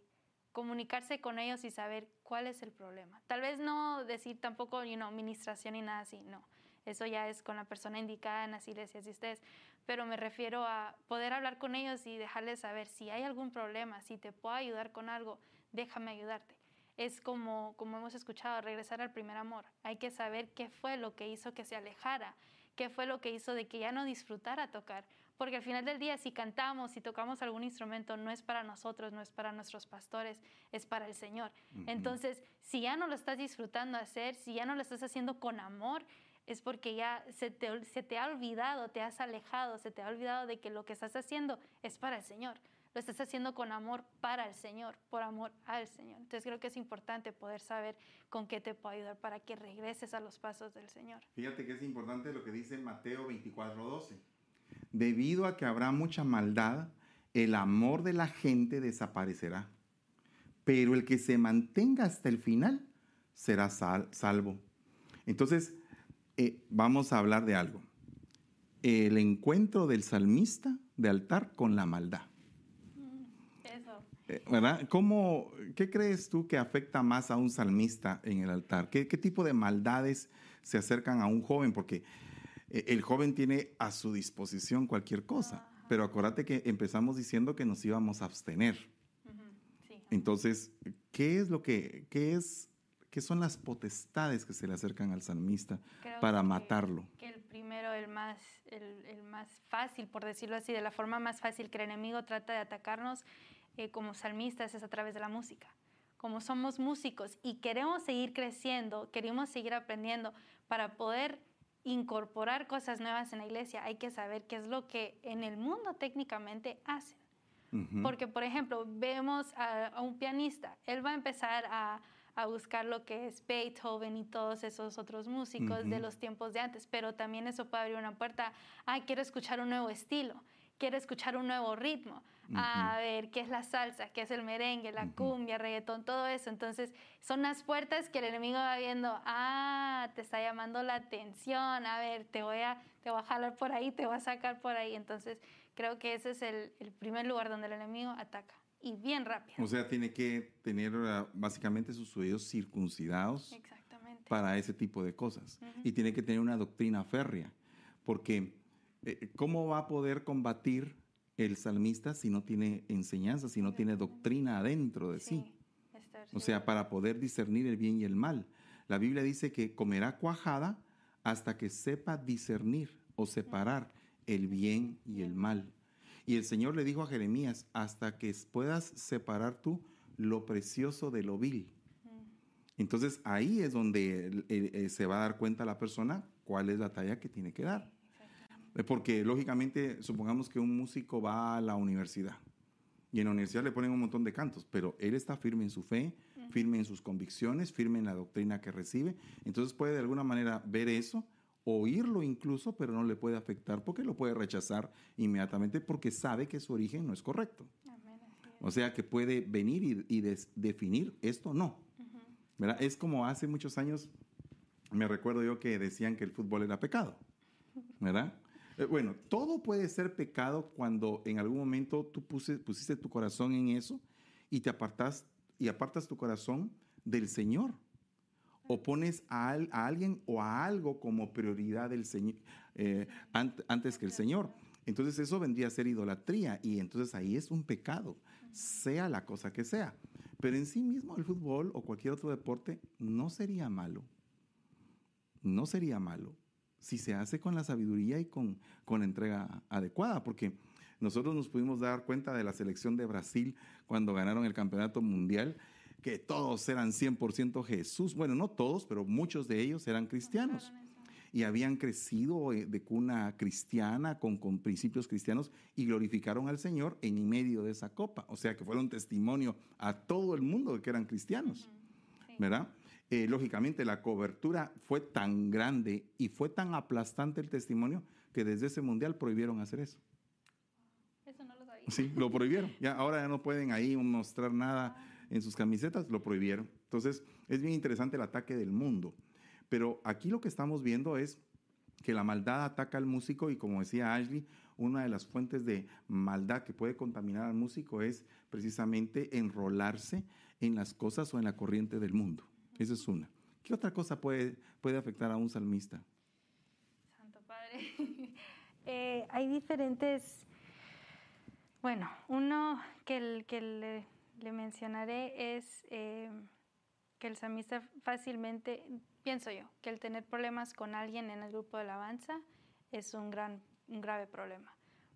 comunicarse con ellos y saber cuál es el problema. Tal vez no decir tampoco, you know, administración y nada así, no. Eso ya es con la persona indicada en las iglesias y ustedes. Pero me refiero a poder hablar con ellos y dejarles saber si hay algún problema, si te puedo ayudar con algo, déjame ayudarte. Es como, como hemos escuchado, regresar al primer amor. Hay que saber qué fue lo que hizo que se alejara, qué fue lo que hizo de que ya no disfrutara tocar porque al final del día si cantamos, si tocamos algún instrumento, no es para nosotros, no es para nuestros pastores, es para el Señor. Entonces, si ya no lo estás disfrutando hacer, si ya no lo estás haciendo con amor, es porque ya se te, se te ha olvidado, te has alejado, se te ha olvidado de que lo que estás haciendo es para el Señor. Lo estás haciendo con amor para el Señor, por amor al Señor. Entonces creo que es importante poder saber con qué te puedo ayudar para que regreses a los pasos del Señor. Fíjate que es importante lo que dice Mateo 24, 12 debido a que habrá mucha maldad, el amor de la gente desaparecerá. Pero el que se mantenga hasta el final será salvo. Entonces, eh, vamos a hablar de algo. El encuentro del salmista de altar con la maldad. Eso. Eh, ¿Verdad? ¿Cómo, ¿Qué crees tú que afecta más a un salmista en el altar? ¿Qué, qué tipo de maldades se acercan a un joven? Porque el joven tiene a su disposición cualquier cosa, pero acuérdate que empezamos diciendo que nos íbamos a abstener. Entonces, ¿qué es lo que, qué es, qué son las potestades que se le acercan al salmista para matarlo? Que el primero, el más, el, más fácil, por decirlo así, de la forma más fácil que el enemigo trata de atacarnos eh, como salmistas es a través de la música. Como somos músicos y queremos seguir creciendo, queremos seguir aprendiendo para poder incorporar cosas nuevas en la iglesia, hay que saber qué es lo que en el mundo técnicamente hacen. Porque, por ejemplo, vemos a, un pianista, él va a empezar a, buscar lo que es Beethoven y todos esos otros músicos de los tiempos de antes, pero también eso puede abrir una puerta, ah, quiero escuchar un nuevo estilo, quiero escuchar un nuevo ritmo, a ver qué es la salsa, qué es el merengue, la cumbia, reggaetón, todo eso. Entonces, son las puertas que el enemigo va viendo, ah, te está llamando la atención, a ver, te voy a, te voy a jalar por ahí, te voy a sacar por ahí. Entonces, creo que ese es el, primer lugar donde el enemigo ataca. Y bien rápido. O sea, tiene que tener ah, básicamente sus oídos circuncidados para ese tipo de cosas. Y tiene que tener una doctrina férrea. Porque, ¿cómo va a poder combatir el salmista si no tiene enseñanza, si no tiene doctrina adentro de sí. O sea, para poder discernir el bien y el mal. La Biblia dice que comerá cuajada hasta que sepa discernir o separar el bien y el mal. Y el Señor le dijo a Jeremías, hasta que puedas separar tú lo precioso de lo vil. Entonces ahí es donde eh, eh, se va a dar cuenta la persona cuál es la talla que tiene que dar. Porque lógicamente, supongamos que un músico va a la universidad y en la universidad le ponen un montón de cantos, pero él está firme en su fe, firme en sus convicciones, firme en la doctrina que recibe. Entonces puede de alguna manera ver eso, oírlo incluso, pero no le puede afectar porque lo puede rechazar inmediatamente porque sabe que su origen no es correcto. O sea que puede venir y, definir esto no. Es como hace muchos años, me recuerdo yo que decían que el fútbol era pecado. ¿Verdad? Eh, bueno, todo puede ser pecado cuando en algún momento tú pusiste tu corazón en eso y te apartas y apartas tu corazón del Señor. O pones a, alguien o a algo como prioridad del Señor eh, antes que el Señor. Entonces eso vendría a ser idolatría y entonces ahí es un pecado, sea la cosa que sea. Pero en sí mismo el fútbol o cualquier otro deporte no sería malo. No sería malo si se hace con la sabiduría y con, con la entrega adecuada, porque Nosotros nos pudimos dar cuenta de la selección de Brasil cuando ganaron el campeonato mundial, que todos eran 100% Jesús. Bueno, no todos, pero muchos de ellos eran cristianos y habían crecido eh, de cuna cristiana, con, con, principios cristianos, y glorificaron al Señor en medio de esa copa. O sea que fueron testimonio a todo el mundo de que eran cristianos, ¿verdad? Eh, lógicamente la cobertura fue tan grande y fue tan aplastante el testimonio que desde ese mundial prohibieron hacer eso. Eso no lo sabía. Sí, lo prohibieron. Ya, ahora ya no pueden ahí mostrar nada en sus camisetas, lo prohibieron. Entonces, es bien interesante el ataque del mundo. Pero aquí lo que estamos viendo es que la maldad ataca al músico y como decía Ashley, una de las fuentes de maldad que puede contaminar al músico es precisamente enrolarse en las cosas o en la corriente del mundo. Esa es una. ¿Qué otra cosa puede, puede afectar a un salmista? Santo Padre. Eh, hay diferentes, bueno, uno que, que le, mencionaré es eh, que el salmista fácilmente pienso yo, que el tener problemas con alguien en el grupo de alabanza es un, gran, un grave problema,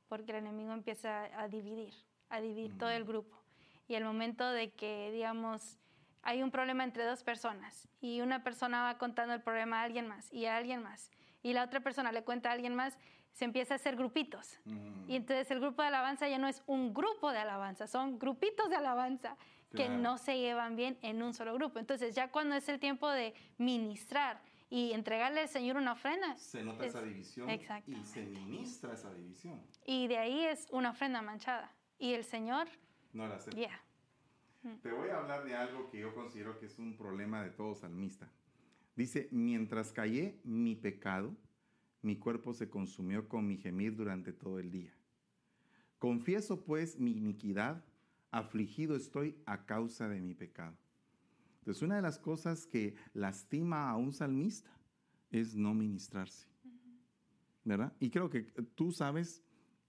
porque el enemigo empieza a dividir, a dividir todo el grupo. Y el momento de que, digamos, hay un problema entre dos personas y una persona va contando el problema a alguien más y a alguien más, y la otra persona le cuenta a alguien más, se empieza a hacer grupitos. Y entonces el grupo de alabanza ya no es un grupo de alabanza, son grupitos de alabanza que no se llevan bien en un solo grupo. Entonces ya cuando es el tiempo de ministrar y entregarle al Señor una ofrenda. Se nota esa división y se ministra esa división. Y de ahí es una ofrenda manchada. Y el Señor... No la acepta. Mm. Te voy a hablar de algo que yo considero que es un problema de todo salmista. Dice, mientras callé mi pecado, mi cuerpo se consumió con mi gemir durante todo el día. Confieso pues mi iniquidad afligido estoy a causa de mi pecado. Entonces, una de las cosas que lastima a un salmista es no ministrarse. ¿Verdad? Y creo que tú sabes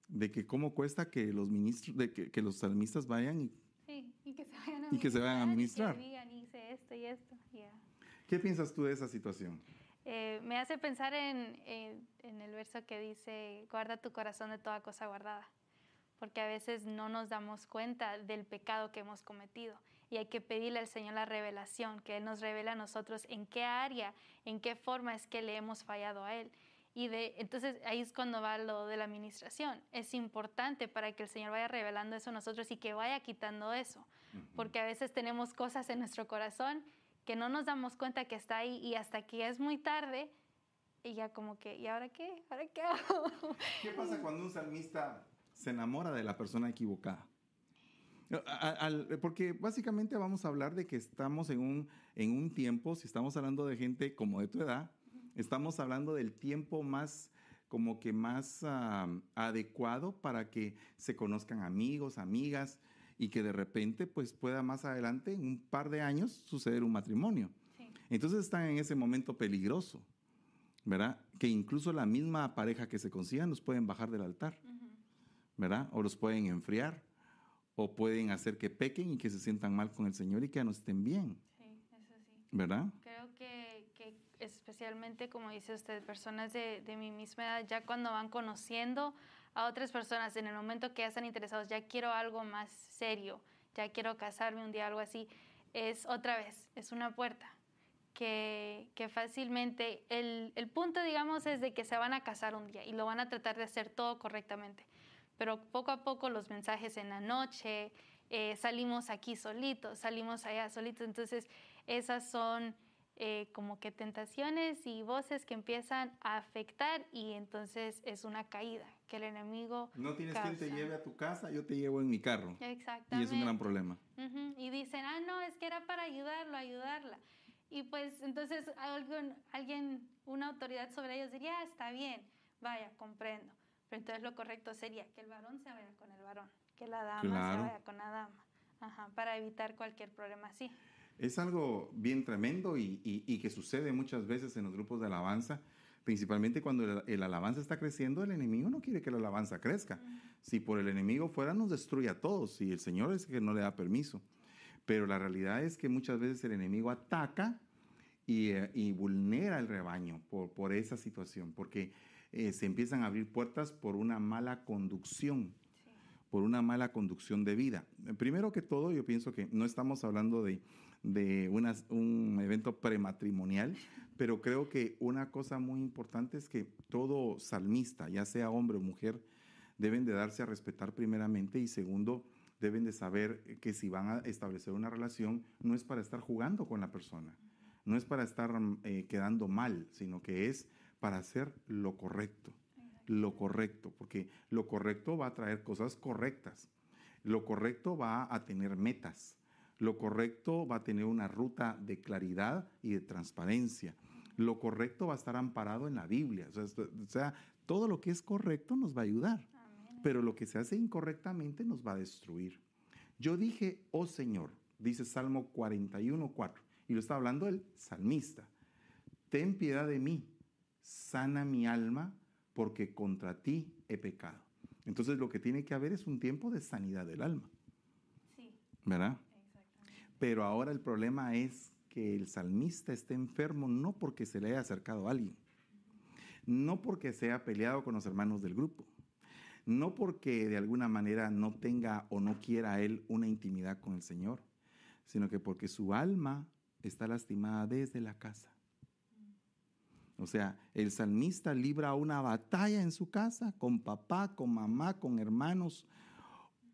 de que cómo cuesta que los ministros, de que, los salmistas vayan y, que se vayan a, y que se vayan a ministrar. esto y esto. ¿Qué piensas tú de esa situación? Eh, me hace pensar en, en el verso que dice, guarda tu corazón de toda cosa guardada porque a veces no nos damos cuenta del pecado que hemos cometido y hay que pedirle al Señor la revelación, que Él nos revele a nosotros en qué área, en qué forma es que le hemos fallado a Él. Y de, entonces ahí es cuando va lo de la administración. Es importante para que el Señor vaya revelando eso a nosotros y que vaya quitando eso, porque a veces tenemos cosas en nuestro corazón que no nos damos cuenta que está ahí y hasta que es muy tarde y ya como que, ¿y ahora qué? ¿Ahora qué hago? ¿Qué pasa cuando un salmista se enamora de la persona equivocada. porque básicamente vamos a hablar de que estamos en un, en un tiempo, si estamos hablando de gente como de tu edad, estamos hablando del tiempo más como que más ah, adecuado para que se conozcan amigos, amigas y que de repente pues pueda más adelante, en un par de años, suceder un matrimonio. Entonces están en ese momento peligroso, ¿verdad? Que incluso la misma pareja que se consigan nos pueden bajar del altar. ¿verdad? O los pueden enfriar, o pueden hacer que pequen y que se sientan mal con el Señor y que ya no estén bien. Sí, eso sí. ¿Verdad? Creo que, que especialmente, como dice usted, personas de, de, mi misma edad, ya cuando van conociendo a otras personas, en el momento que ya están interesados, ya quiero algo más serio, ya quiero casarme un día, algo así, es otra vez, es una puerta. Que, fácilmente el, el punto, digamos, es de que se van a casar un día y lo van a tratar de hacer todo correctamente pero poco a poco los mensajes en la noche, eh, salimos aquí solitos, salimos allá solitos, entonces esas son eh, como que tentaciones y voces que empiezan a afectar y entonces es una caída que el enemigo no tienes quien te lleve a tu casa yo te llevo en mi carro. Exactamente y es un gran problema. Y dicen ah no es que era para ayudarlo ayudarla y pues entonces alguien alguien una autoridad sobre ellos diría ah, está bien vaya comprendo entonces lo correcto sería que el varón se vaya con el varón, que la dama se vaya con la dama, Ajá, para evitar cualquier problema así. Es algo bien tremendo y, y, que sucede muchas veces en los grupos de alabanza, principalmente cuando el, alabanza está creciendo, el enemigo no quiere que la alabanza crezca. Si por el enemigo fuera, nos destruye a todos y el Señor es que no le da permiso. Pero la realidad es que muchas veces el enemigo ataca y, eh, y vulnera el rebaño por, por esa situación, porque eh, se empiezan a abrir puertas por una mala conducción. por una mala conducción de vida. Primero que todo, yo pienso que no estamos hablando de, un evento prematrimonial, pero creo que una cosa muy importante es que todo salmista, ya sea hombre o mujer, deben de darse a respetar primeramente y segundo, deben de saber que si van a establecer una relación, no es para estar jugando con la persona, no es para estar eh, quedando mal, sino que es para hacer lo correcto lo correcto, porque lo correcto va a traer cosas correctas. Lo correcto va a tener metas. Lo correcto va a tener una ruta de claridad y de transparencia. Lo correcto va a estar amparado en la Biblia. O sea, todo lo que es correcto nos va a ayudar, pero lo que se hace incorrectamente nos va a destruir. Yo dije, oh Señor, dice Salmo 41, 4, y lo está hablando el salmista, ten piedad de mí, sana mi alma porque contra ti he pecado. Entonces lo que tiene que haber es un tiempo de sanidad del alma. Sí. ¿Verdad? Pero ahora el problema es que el salmista esté enfermo no porque se le haya acercado a alguien, no porque se haya peleado con los hermanos del grupo, no porque de alguna manera no tenga o no quiera él una intimidad con el Señor, sino que porque su alma está lastimada desde la casa. O sea, el salmista libra una batalla en su casa con papá, con mamá, con hermanos,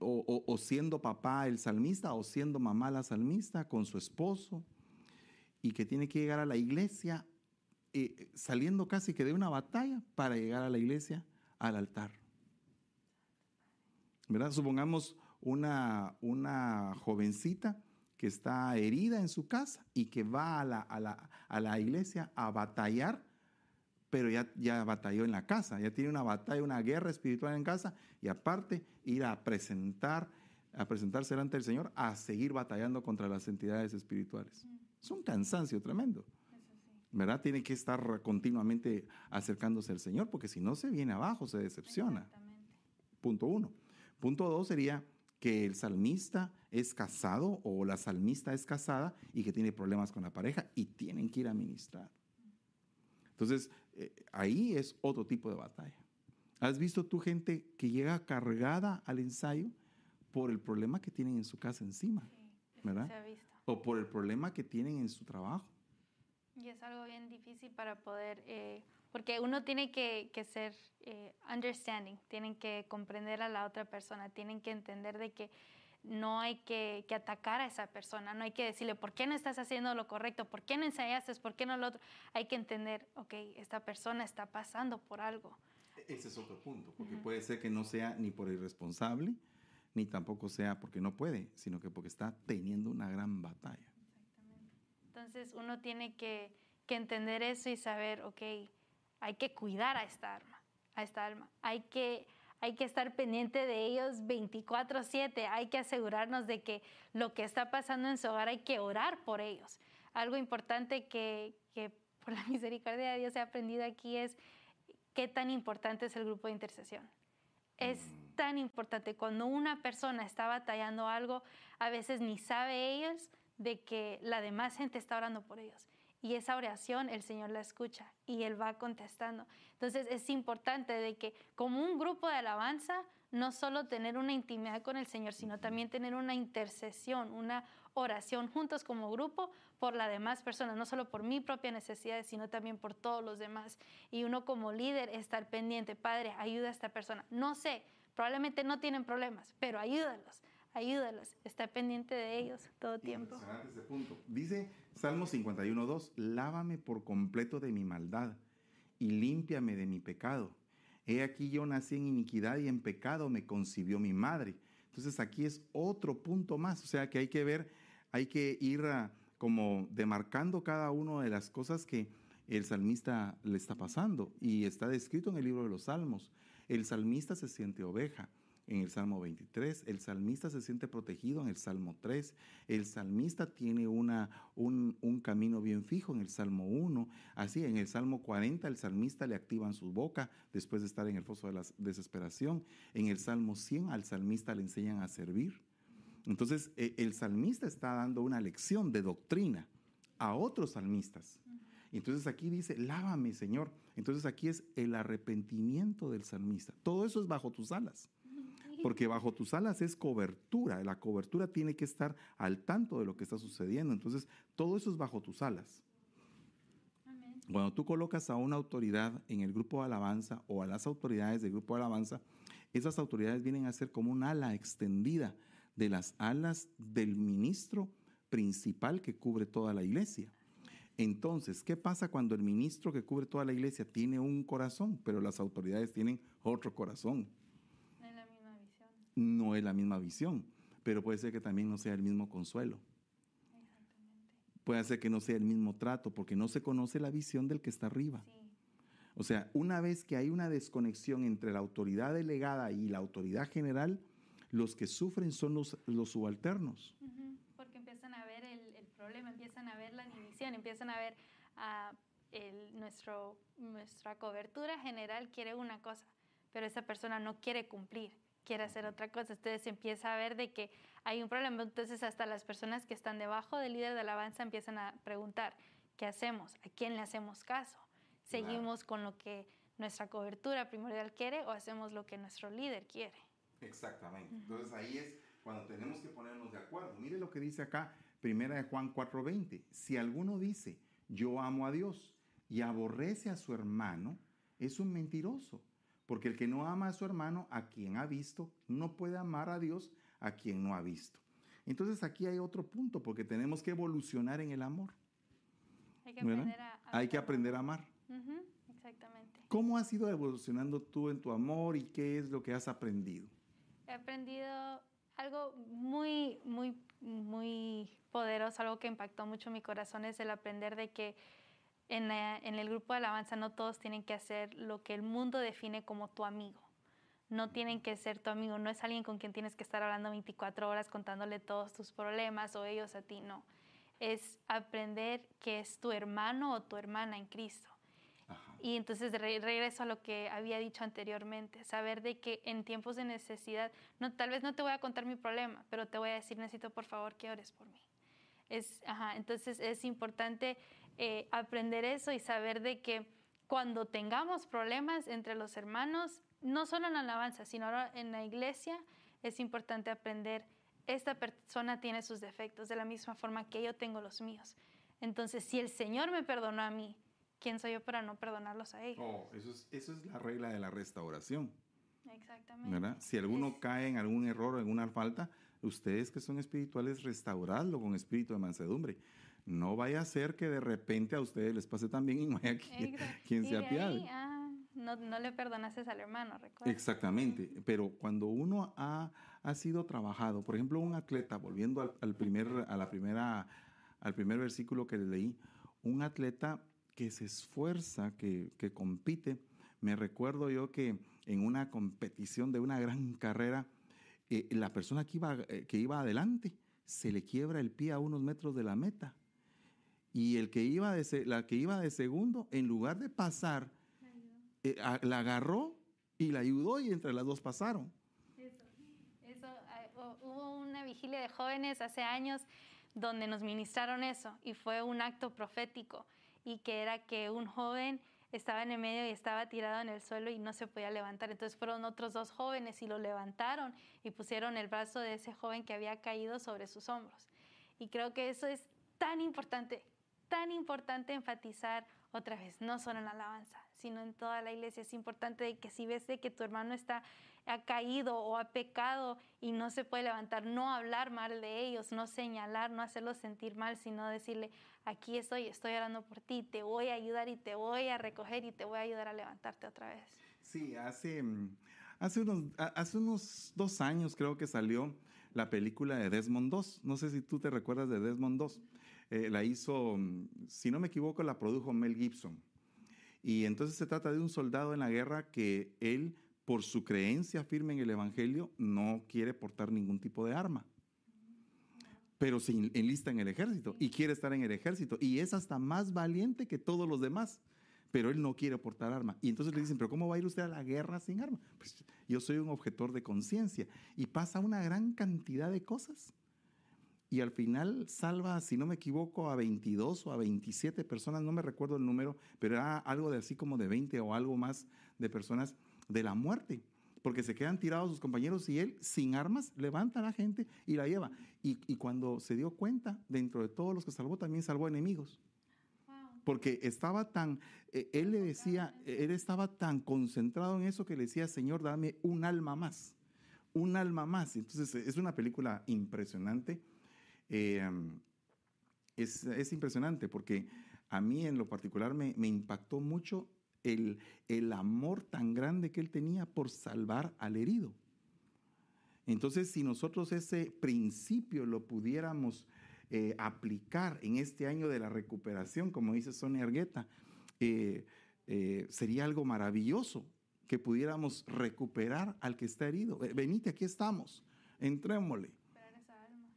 o, siendo papá el salmista, o siendo mamá la salmista, con su esposo, y que tiene que llegar a la iglesia eh, saliendo casi que de una batalla para llegar a la iglesia, al altar. ¿Verdad? Supongamos una, una jovencita que está herida en su casa y que va a la, a la, a la iglesia a batallar pero ya, ya batalló en la casa, ya tiene una batalla, una guerra espiritual en casa y aparte ir a presentar, a presentarse delante del Señor, a seguir batallando contra las entidades espirituales. Es un cansancio tremendo. ¿Verdad? Tiene que estar continuamente acercándose al Señor, porque si no se viene abajo, se decepciona. Punto uno. Punto dos sería que el salmista es casado o la salmista es casada y que tiene problemas con la pareja y tienen que ir a ministrar. Entonces, eh, ahí es otro tipo de batalla. ¿Has visto tu gente que llega cargada al ensayo por el problema que tienen en su casa encima? ¿Verdad? Se ha visto. O por el problema que tienen en su trabajo. Y es algo bien difícil para poder, eh, porque uno tiene que, que ser eh, understanding, tienen que comprender a la otra persona, tienen que entender de que no hay que, atacar a esa persona, no hay que decirle, ¿por qué no estás haciendo lo correcto? ¿Por qué no ensayaste? ¿Por qué no lo otro? Hay que entender, ok, esta persona está pasando por algo. Ese es otro punto, porque puede ser que no sea ni por irresponsable, ni tampoco sea porque no puede, sino que porque está teniendo una gran batalla. Exactamente. Entonces uno tiene que, que entender eso y saber, ok, hay que cuidar a esta arma, a esta alma, hay que hay que estar pendiente de ellos 24/7, hay que asegurarnos de que lo que está pasando en su hogar hay que orar por ellos. Algo importante que, que por la misericordia de Dios he aprendido aquí es qué tan importante es el grupo de intercesión. Es mm. tan importante cuando una persona está batallando algo, a veces ni sabe ellos de que la demás gente está orando por ellos. Y esa oración el Señor la escucha y Él va contestando. Entonces es importante de que como un grupo de alabanza, no solo tener una intimidad con el Señor, sino también tener una intercesión, una oración juntos como grupo por las demás personas, no solo por mi propia necesidad, sino también por todos los demás. Y uno como líder estar pendiente, Padre, ayuda a esta persona. No sé, probablemente no tienen problemas, pero ayúdalos ayúdalos, está pendiente de ellos todo tiempo. Dice Salmo 51.2, lávame por completo de mi maldad y límpiame de mi pecado. He aquí yo nací en iniquidad y en pecado me concibió mi madre. Entonces aquí es otro punto más, o sea que hay que ver, hay que ir como demarcando cada una de las cosas que el salmista le está pasando y está descrito en el libro de los salmos. El salmista se siente oveja en el Salmo 23, el salmista se siente protegido en el Salmo 3, el salmista tiene una, un, camino bien fijo en el Salmo 1, así en el Salmo 40 el salmista le activan su boca después de estar en el foso de la desesperación, en el Salmo 100 al salmista le enseñan a servir. Entonces e, el salmista está dando una lección de doctrina a otros salmistas. Entonces aquí dice, lávame Señor. Entonces aquí es el arrepentimiento del salmista. Todo eso es bajo tus alas. Porque bajo tus alas es cobertura. La cobertura tiene que estar al tanto de lo que está sucediendo. Entonces, todo eso es bajo tus alas. Cuando tú colocas a una autoridad en el grupo de alabanza o a las autoridades del grupo de alabanza, esas autoridades vienen a ser como un ala extendida de las alas del ministro principal que cubre toda la iglesia. Entonces, ¿qué pasa cuando el ministro que cubre toda la iglesia tiene un corazón, pero las autoridades tienen otro corazón? No es la misma visión. No es la misma visión, pero puede ser que también no sea el mismo consuelo. Puede ser que no sea el mismo trato, porque no se conoce la visión del que está arriba. O sea, una vez que hay una desconexión entre la autoridad delegada y la autoridad general, los que sufren son los, los subalternos. Porque empiezan a ver el, el, problema, empiezan a ver la división, empiezan a ver uh, el, nuestro, nuestra cobertura general quiere una cosa, pero esa persona no quiere cumplir, quiere hacer otra cosa. Entonces empieza a ver de que hay un problema. Entonces hasta las personas que están debajo del líder de alabanza empiezan a preguntar, ¿qué hacemos? ¿A quién le hacemos caso? ¿Seguimos con lo que nuestra cobertura primordial quiere o hacemos lo que nuestro líder quiere? Exactamente. Entonces ahí es cuando tenemos que ponernos de acuerdo. Mire lo que dice acá, primera de Juan 4:20. Si alguno dice, yo amo a Dios y aborrece a su hermano, es un mentiroso. Porque el que no ama a su hermano, a quien ha visto, no puede amar a Dios a quien no ha visto. Entonces aquí hay otro punto, porque tenemos que evolucionar en el amor. Hay que aprender a, a, hay que aprender a amar. Uh -huh, exactamente. ¿Cómo has ido evolucionando tú en tu amor y qué es lo que has aprendido? He aprendido algo muy, muy, muy poderoso, algo que impactó mucho mi corazón, es el aprender de que en, la, en el grupo de alabanza no todos tienen que hacer lo que el mundo define como tu amigo no tienen que ser tu amigo, no es alguien con quien tienes que estar hablando 24 horas contándole todos tus problemas o ellos a ti, no. Es aprender que es tu hermano o tu hermana en Cristo. Ajá. Y entonces re regreso a lo que había dicho anteriormente, saber de que en tiempos de necesidad, no, tal vez no te voy a contar mi problema, pero te voy a decir, necesito por favor que ores por mí. Es, ajá, entonces es importante eh, aprender eso y saber de que cuando tengamos problemas entre los hermanos, no solo en la alabanza, sino ahora en la iglesia, es importante aprender, esta persona tiene sus defectos de la misma forma que yo tengo los míos. Entonces, si el Señor me perdonó a mí, ¿quién soy yo para no perdonarlos a ellos? Oh, eso, es, eso es la regla de la restauración. Exactamente. ¿verdad? Si alguno Es- cae en algún error o en una falta, ustedes que son espirituales, restauradlo con espíritu de mansedumbre. No vaya a ser que de repente a ustedes les pase también y no haya quien, quien se apiade. ah, no, no le perdonaste al hermano, recuerda. Exactamente, pero cuando uno ha, ha sido trabajado, por ejemplo, un atleta, volviendo al, al primer, a la primera, al primer versículo que le leí, un atleta que se esfuerza, que, que compite, me recuerdo yo que en una competición de una gran carrera, eh, la persona que iba, eh, que iba adelante se le quiebra el pie a unos metros de la meta. Y el que iba de, la que iba de segundo, en lugar de pasar, eh, a- la agarró y la ayudó y entre las dos pasaron. Eso, eso, hu- hubo una vigilia de jóvenes hace años donde nos ministraron eso y fue un acto profético y que era que un joven estaba en el medio y estaba tirado en el suelo y no se podía levantar. Entonces fueron otros dos jóvenes y lo levantaron y pusieron el brazo de ese joven que había caído sobre sus hombros. Y creo que eso es tan importante, tan importante enfatizar otra vez, no solo en la alabanza, sino en toda la iglesia. Es importante que si ves de que tu hermano está ha caído o ha pecado y no se puede levantar, no hablar mal de ellos, no señalar, no hacerlos sentir mal, sino decirle, aquí estoy, estoy orando por ti, te voy a ayudar y te voy a recoger y te voy a ayudar a levantarte otra vez. Sí, hace, mm, hace, unos, hace unos dos años creo que salió la película de Desmond 2. No sé si tú te recuerdas de Desmond 2. Eh, la hizo, si no me equivoco, la produjo Mel Gibson. Y entonces se trata de un soldado en la guerra que él, por su creencia firme en el Evangelio, no quiere portar ningún tipo de arma. Pero se en- enlista en el ejército y quiere estar en el ejército. Y es hasta más valiente que todos los demás. Pero él no quiere portar arma. Y entonces le dicen, ¿pero cómo va a ir usted a la guerra sin arma? Pues yo soy un objetor de conciencia. Y pasa una gran cantidad de cosas. Y al final salva, si no me equivoco, a 22 o a 27 personas, no me recuerdo el número, pero era algo de así como de 20 o algo más de personas de la muerte. porque se quedan tirados sus compañeros y él, sin armas, levanta a la gente y la lleva. Y, y cuando se dio cuenta, dentro de todos los que salvó, también salvó enemigos. Porque estaba tan, eh, él le decía, él estaba tan concentrado en eso que le decía, Señor, dame un alma más, un alma más. Entonces, es una película impresionante. Eh, es, es, impresionante porque a mí en lo particular me, me impactó mucho el, el amor tan grande que él tenía por salvar al herido. Entonces, si nosotros ese principio lo pudiéramos eh, aplicar en este año de la recuperación, como dice Sonia Argueta, eh, eh, sería algo maravilloso que pudiéramos recuperar al que está herido. Venite, aquí estamos, entrémosle.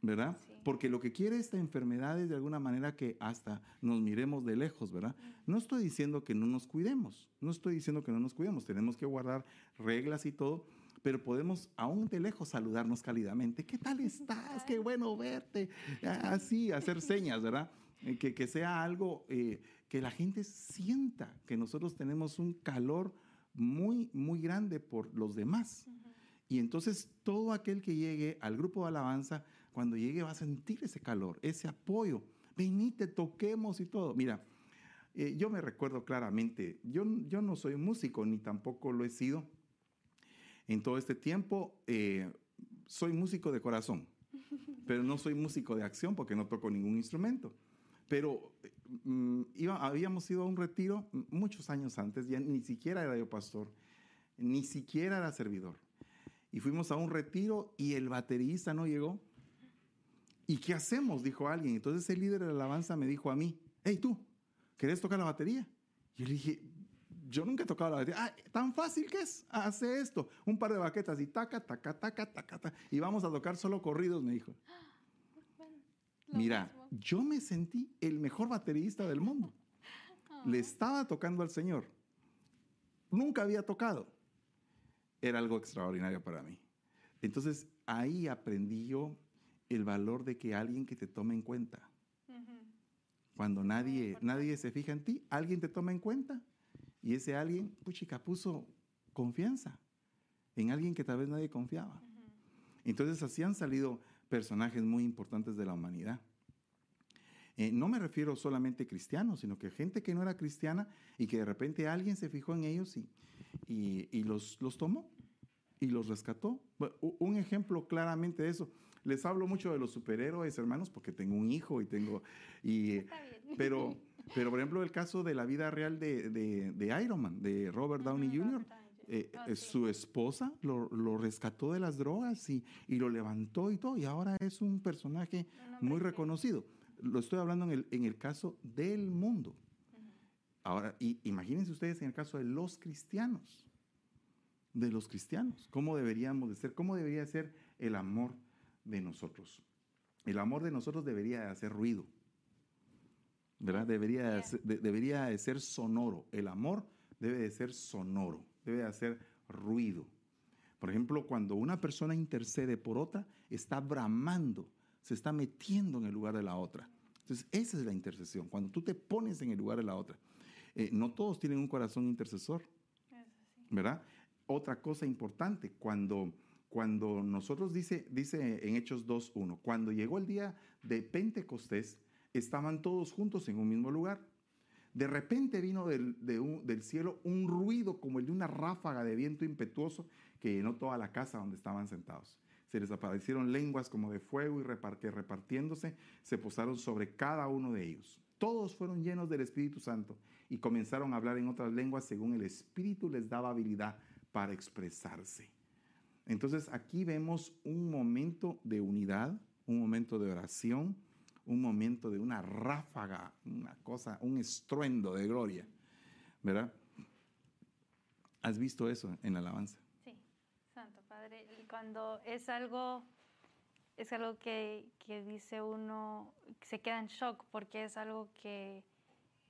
¿Verdad? Porque lo que quiere esta enfermedad es de alguna manera que hasta nos miremos de lejos, ¿verdad? No estoy diciendo que no nos cuidemos, no estoy diciendo que no nos cuidemos, tenemos que guardar reglas y todo, pero podemos aún de lejos saludarnos cálidamente. ¿Qué tal estás? Qué bueno verte. Así, hacer señas, ¿verdad? Eh, que, que sea algo eh, que la gente sienta que nosotros tenemos un calor muy, muy grande por los demás. Y entonces todo aquel que llegue al grupo de alabanza, cuando llegue va a sentir ese calor, ese apoyo. Venite, toquemos y todo. Mira, eh, yo me recuerdo claramente, yo, yo no soy músico ni tampoco lo he sido, en todo este tiempo eh, soy músico de corazón, pero no soy músico de acción porque no toco ningún instrumento. Pero mm, habíamos ido a un retiro muchos años antes, ya ni siquiera era yo pastor, ni siquiera era servidor. Y fuimos a un retiro y el baterista no llegó. ¿Y qué hacemos? Dijo alguien. Entonces el líder de la alabanza me dijo a mí, hey tú, ¿querés tocar la batería? Y yo le dije, yo nunca he tocado la batería. Ah, tan fácil que es. Hace esto. Un par de baquetas y taca, taca, taca, taca, taca. Y vamos a tocar solo corridos, me dijo. Mira, yo me sentí el mejor baterista del mundo. Le estaba tocando al Señor. Nunca había tocado. Era algo extraordinario para mí. Entonces ahí aprendí yo el valor de que alguien que te tome en cuenta. Cuando nadie, nadie se fija en ti, alguien te toma en cuenta y ese alguien, puchica, puso confianza en alguien que tal vez nadie confiaba. Entonces así han salido personajes muy importantes de la humanidad. Eh, no me refiero solamente a cristianos, sino que gente que no era cristiana y que de repente alguien se fijó en ellos y, y, los, los tomó y los rescató. un ejemplo claramente de eso. Les hablo mucho de los superhéroes, hermanos, porque tengo un hijo y tengo... Y, pero pero, por ejemplo, el caso de la vida real de, de, Iron Man, de Robert Downey Jr., eh, ah, eh, su esposa lo, lo, rescató de las drogas y, y, lo levantó y todo, y ahora es un personaje muy reconocido. Lo estoy hablando en el, en el caso del mundo. Ahora, y, imagínense ustedes en el caso de los cristianos, de los cristianos, cómo deberíamos de ser, cómo debería ser el amor de nosotros. El amor de nosotros debería de hacer ruido. ¿verdad? Debería, de, debería de ser sonoro. El amor debe de ser sonoro, debe de hacer ruido. Por ejemplo, cuando una persona intercede por otra, está bramando, se está metiendo en el lugar de la otra. Entonces, esa es la intercesión, cuando tú te pones en el lugar de la otra. Eh, no todos tienen un corazón intercesor, ¿verdad? Otra cosa importante, cuando, cuando nosotros dice, dice en Hechos 2.1, cuando llegó el día de Pentecostés, estaban todos juntos en un mismo lugar. De repente vino del, del, cielo un ruido como el de una ráfaga de viento impetuoso que llenó toda la casa donde estaban sentados. Se les aparecieron lenguas como de fuego y repartiéndose se posaron sobre cada uno de ellos. Todos fueron llenos del Espíritu Santo y comenzaron a hablar en otras lenguas según el Espíritu les daba habilidad para expresarse. Entonces aquí vemos un momento de unidad, un momento de oración, un momento de una ráfaga, una cosa, un estruendo de gloria, ¿verdad? ¿Has visto eso en la alabanza? Sí, Santo Padre, cuando es algo, es algo que, que dice uno, se queda en shock porque es algo que,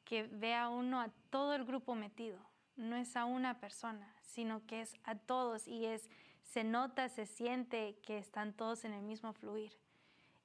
que ve a uno a todo el grupo metido, no es a una persona, sino que es a todos y es, se nota, se siente que están todos en el mismo fluir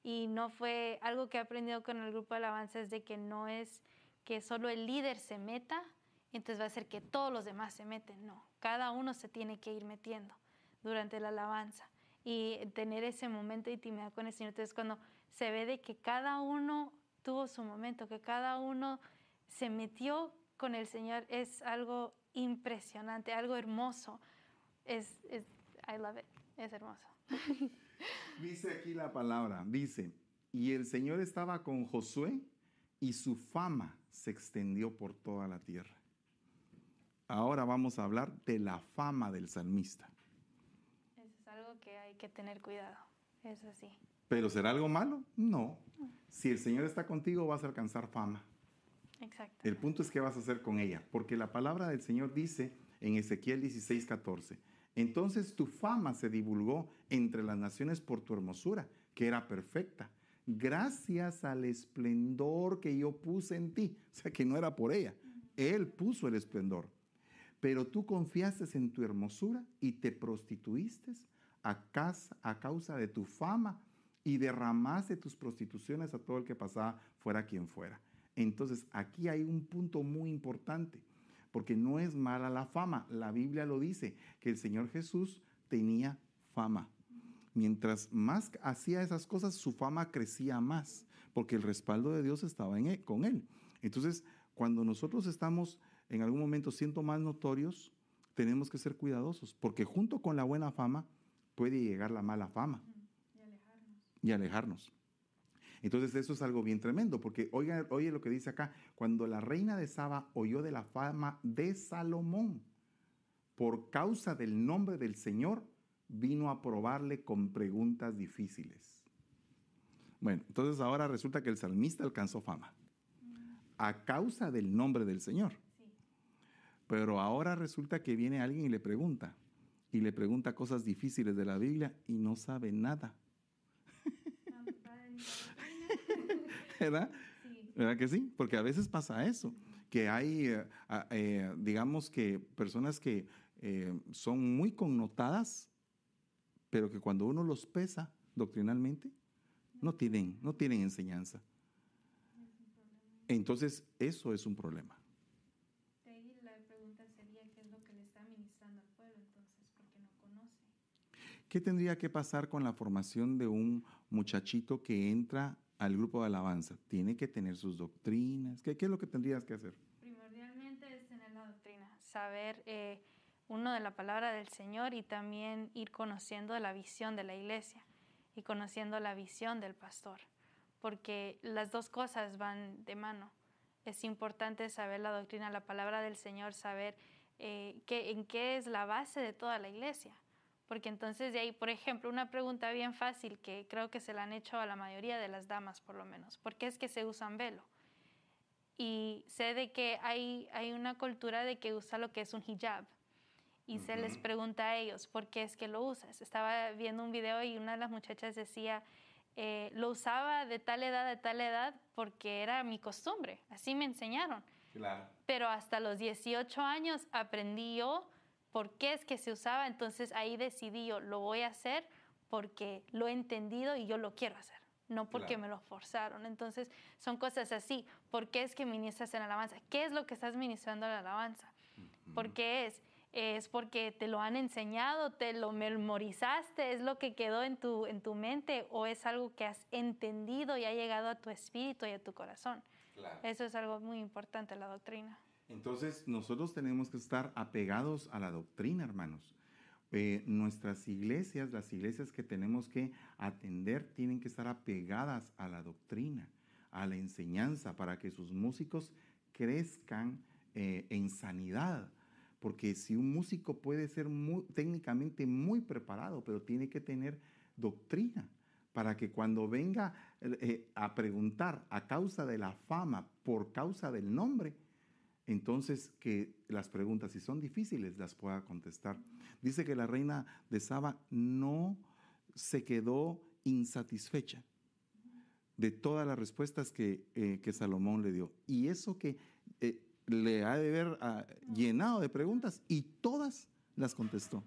y no fue algo que he aprendido con el grupo de alabanza es de que no es que solo el líder se meta, entonces va a ser que todos los demás se meten, no, cada uno se tiene que ir metiendo. durante la alabanza y tener ese momento de intimidad con el Señor. Entonces, cuando se ve de que cada uno tuvo su momento, que cada uno se metió con el Señor, es algo impresionante, algo hermoso. Es, es I love it, es hermoso. Dice aquí la palabra, dice, y el Señor estaba con Josué y su fama se extendió por toda la tierra. Ahora vamos a hablar de la fama del salmista. Eso es algo que hay que tener cuidado, es así. ¿Pero será algo malo? No. Si el Señor está contigo vas a alcanzar fama. Exacto. El punto es qué vas a hacer con ella, porque la palabra del Señor dice en Ezequiel 16, 14, entonces tu fama se divulgó entre las naciones por tu hermosura, que era perfecta, gracias al esplendor que yo puse en ti. O sea, que no era por ella, Él puso el esplendor. Pero tú confiaste en tu hermosura y te prostituiste a, a causa de tu fama y derramaste tus prostituciones a todo el que pasaba, fuera quien fuera. Entonces, aquí hay un punto muy importante, porque no es mala la fama. La Biblia lo dice, que el Señor Jesús tenía fama. Mientras más hacía esas cosas, su fama crecía más, porque el respaldo de Dios estaba en él, con él. Entonces, cuando nosotros estamos en algún momento siendo más notorios, tenemos que ser cuidadosos, porque junto con la buena fama puede llegar la mala fama Y alejarnos. y alejarnos. Entonces eso es algo bien tremendo, porque oiga, oye lo que dice acá, cuando la reina de Saba oyó de la fama de Salomón, por causa del nombre del Señor, vino a probarle con preguntas difíciles. Bueno, entonces ahora resulta que el salmista alcanzó fama a causa del nombre del Señor. Sí. Pero ahora resulta que viene alguien y le pregunta, y le pregunta cosas difíciles de la Biblia y no sabe nada. ¿Verdad? Sí. ¿Verdad que sí? Porque a veces pasa eso, que hay, eh, eh, digamos que personas que eh, son muy connotadas, pero que cuando uno los pesa doctrinalmente, no tienen, no tienen enseñanza. Entonces, eso es un problema. De ahí la pregunta sería qué es lo que le está ministrando al pueblo entonces, porque no conoce. ¿Qué tendría que pasar con la formación de un muchachito que entra al grupo de alabanza? Tiene que tener sus doctrinas. ¿Qué, es lo que tendrías que hacer? Primordialmente es tener la doctrina, saber eh, uno de la palabra del Señor y también ir conociendo la visión de la iglesia y conociendo la visión del pastor, porque las dos cosas van de mano. Es importante saber la doctrina, la palabra del Señor, saber eh, qué, en qué es la base de toda la iglesia. Porque entonces de ahí, por ejemplo, una pregunta bien fácil que creo que se la han hecho a la mayoría de las damas por lo menos, ¿por qué es que se usan velo? y sé de que hay, hay una cultura de que usa lo que es un hijab. Y se les pregunta a ellos, ¿por qué es que lo usas? Estaba viendo un video y una de las muchachas decía, eh, lo usaba de tal edad, de tal edad, porque era mi costumbre, así me enseñaron. Claro. Pero hasta los 18 años aprendí yo por qué es que se usaba, entonces ahí decidí yo, lo voy a hacer porque lo he entendido y yo lo quiero hacer, no porque Claro. me lo forzaron. Entonces son cosas así, ¿por qué es que ministras en alabanza? ¿Qué es lo que estás ministrando en la alabanza? ¿Por qué es? ¿Es porque te lo han enseñado, te lo memorizaste, es lo que quedó en tu, en tu mente o es algo que has entendido y ha llegado a tu espíritu y a tu corazón? Claro. Eso es algo muy importante, la doctrina. Entonces, nosotros tenemos que estar apegados a la doctrina, hermanos. Eh, nuestras iglesias, las iglesias que tenemos que atender, tienen que estar apegadas a la doctrina, a la enseñanza, para que sus músicos crezcan eh, en sanidad. Porque si un músico puede ser muy- técnicamente muy preparado, pero tiene que tener doctrina para que cuando venga eh, a preguntar a causa de la fama, por causa del nombre, entonces que las preguntas, si son difíciles, las pueda contestar. Dice que la reina de Saba no se quedó insatisfecha de todas las respuestas que, eh, Salomón le dio. Y eso que eh, le ha de haber ah, llenado de preguntas y todas las contestó.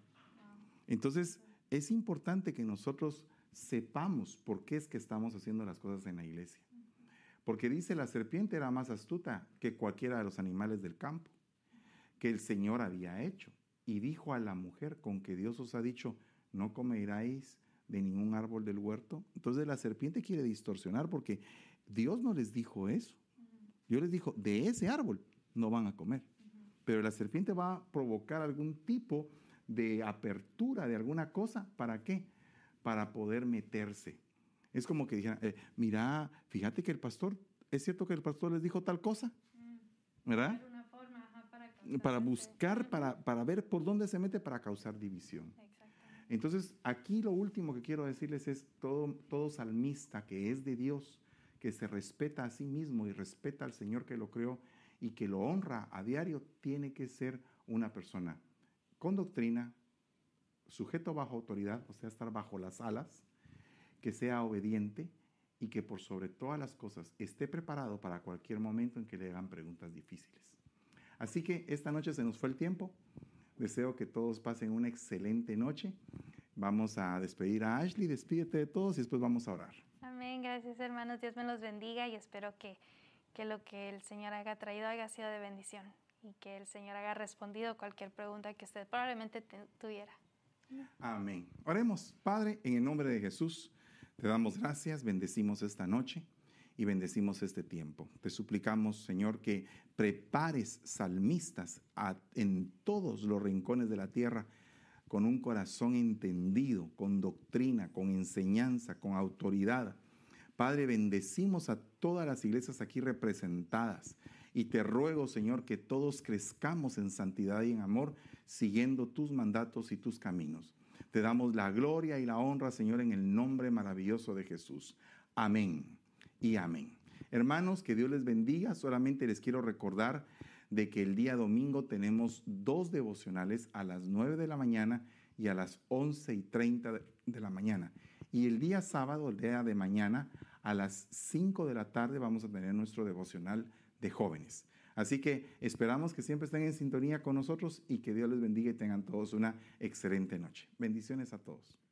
Entonces, es importante que nosotros sepamos por qué es que estamos haciendo las cosas en la iglesia. Porque dice la serpiente era más astuta que cualquiera de los animales del campo que el Señor había hecho. y dijo a la mujer con que Dios os ha dicho, no comeráis de ningún árbol del huerto. Entonces la serpiente quiere distorsionar porque Dios no les dijo eso. Dios les dijo, de ese árbol no van a comer. Pero la serpiente va a provocar algún tipo de apertura de alguna cosa. ¿Para qué? Para poder meterse. Es como que dijeran, eh, mira, fíjate que el pastor, ¿es cierto que el pastor les dijo tal cosa? ¿Verdad? para, buscar, para, para, ver por dónde se mete para causar división. Entonces, aquí lo último que quiero decirles es todo, todo salmista que es de Dios, que se respeta a sí mismo y respeta al Señor que lo creó y que lo honra a diario, tiene que ser una persona con doctrina, sujeto bajo autoridad, o sea, estar bajo las alas, que sea obediente y que por sobre todas las cosas esté preparado para cualquier momento en que le hagan preguntas difíciles. Así que esta noche se nos fue el tiempo. Deseo que todos pasen una excelente noche. Vamos a despedir a Ashley, despídete de todos y después vamos a orar. Amén, gracias hermanos, Dios me los bendiga y espero que, que lo que el Señor haya traído haya sido de bendición y que el Señor haya respondido cualquier pregunta que usted probablemente tuviera. Amén. Oremos, Padre, en el nombre de Jesús, te damos gracias, bendecimos esta noche y bendecimos este tiempo. Te suplicamos, Señor, que prepares salmistas en todos los rincones de la tierra con un corazón entendido, con doctrina, con enseñanza, con autoridad. Padre, bendecimos a todas las iglesias aquí representadas y te ruego, Señor, que todos crezcamos en santidad y en amor, siguiendo tus mandatos y tus caminos. Te damos la gloria y la honra, Señor, en el nombre maravilloso de Jesús. Amén y amén. Hermanos, que Dios les bendiga. Solamente les quiero recordar de que el día domingo tenemos dos devocionales a las 9 de la mañana y a las 11 y 30 de la mañana. Y el día sábado, el día de mañana, a las 5 de la tarde vamos a tener nuestro devocional de jóvenes. Así que esperamos que siempre estén en sintonía con nosotros y que Dios les bendiga y tengan todos una excelente noche. Bendiciones a todos.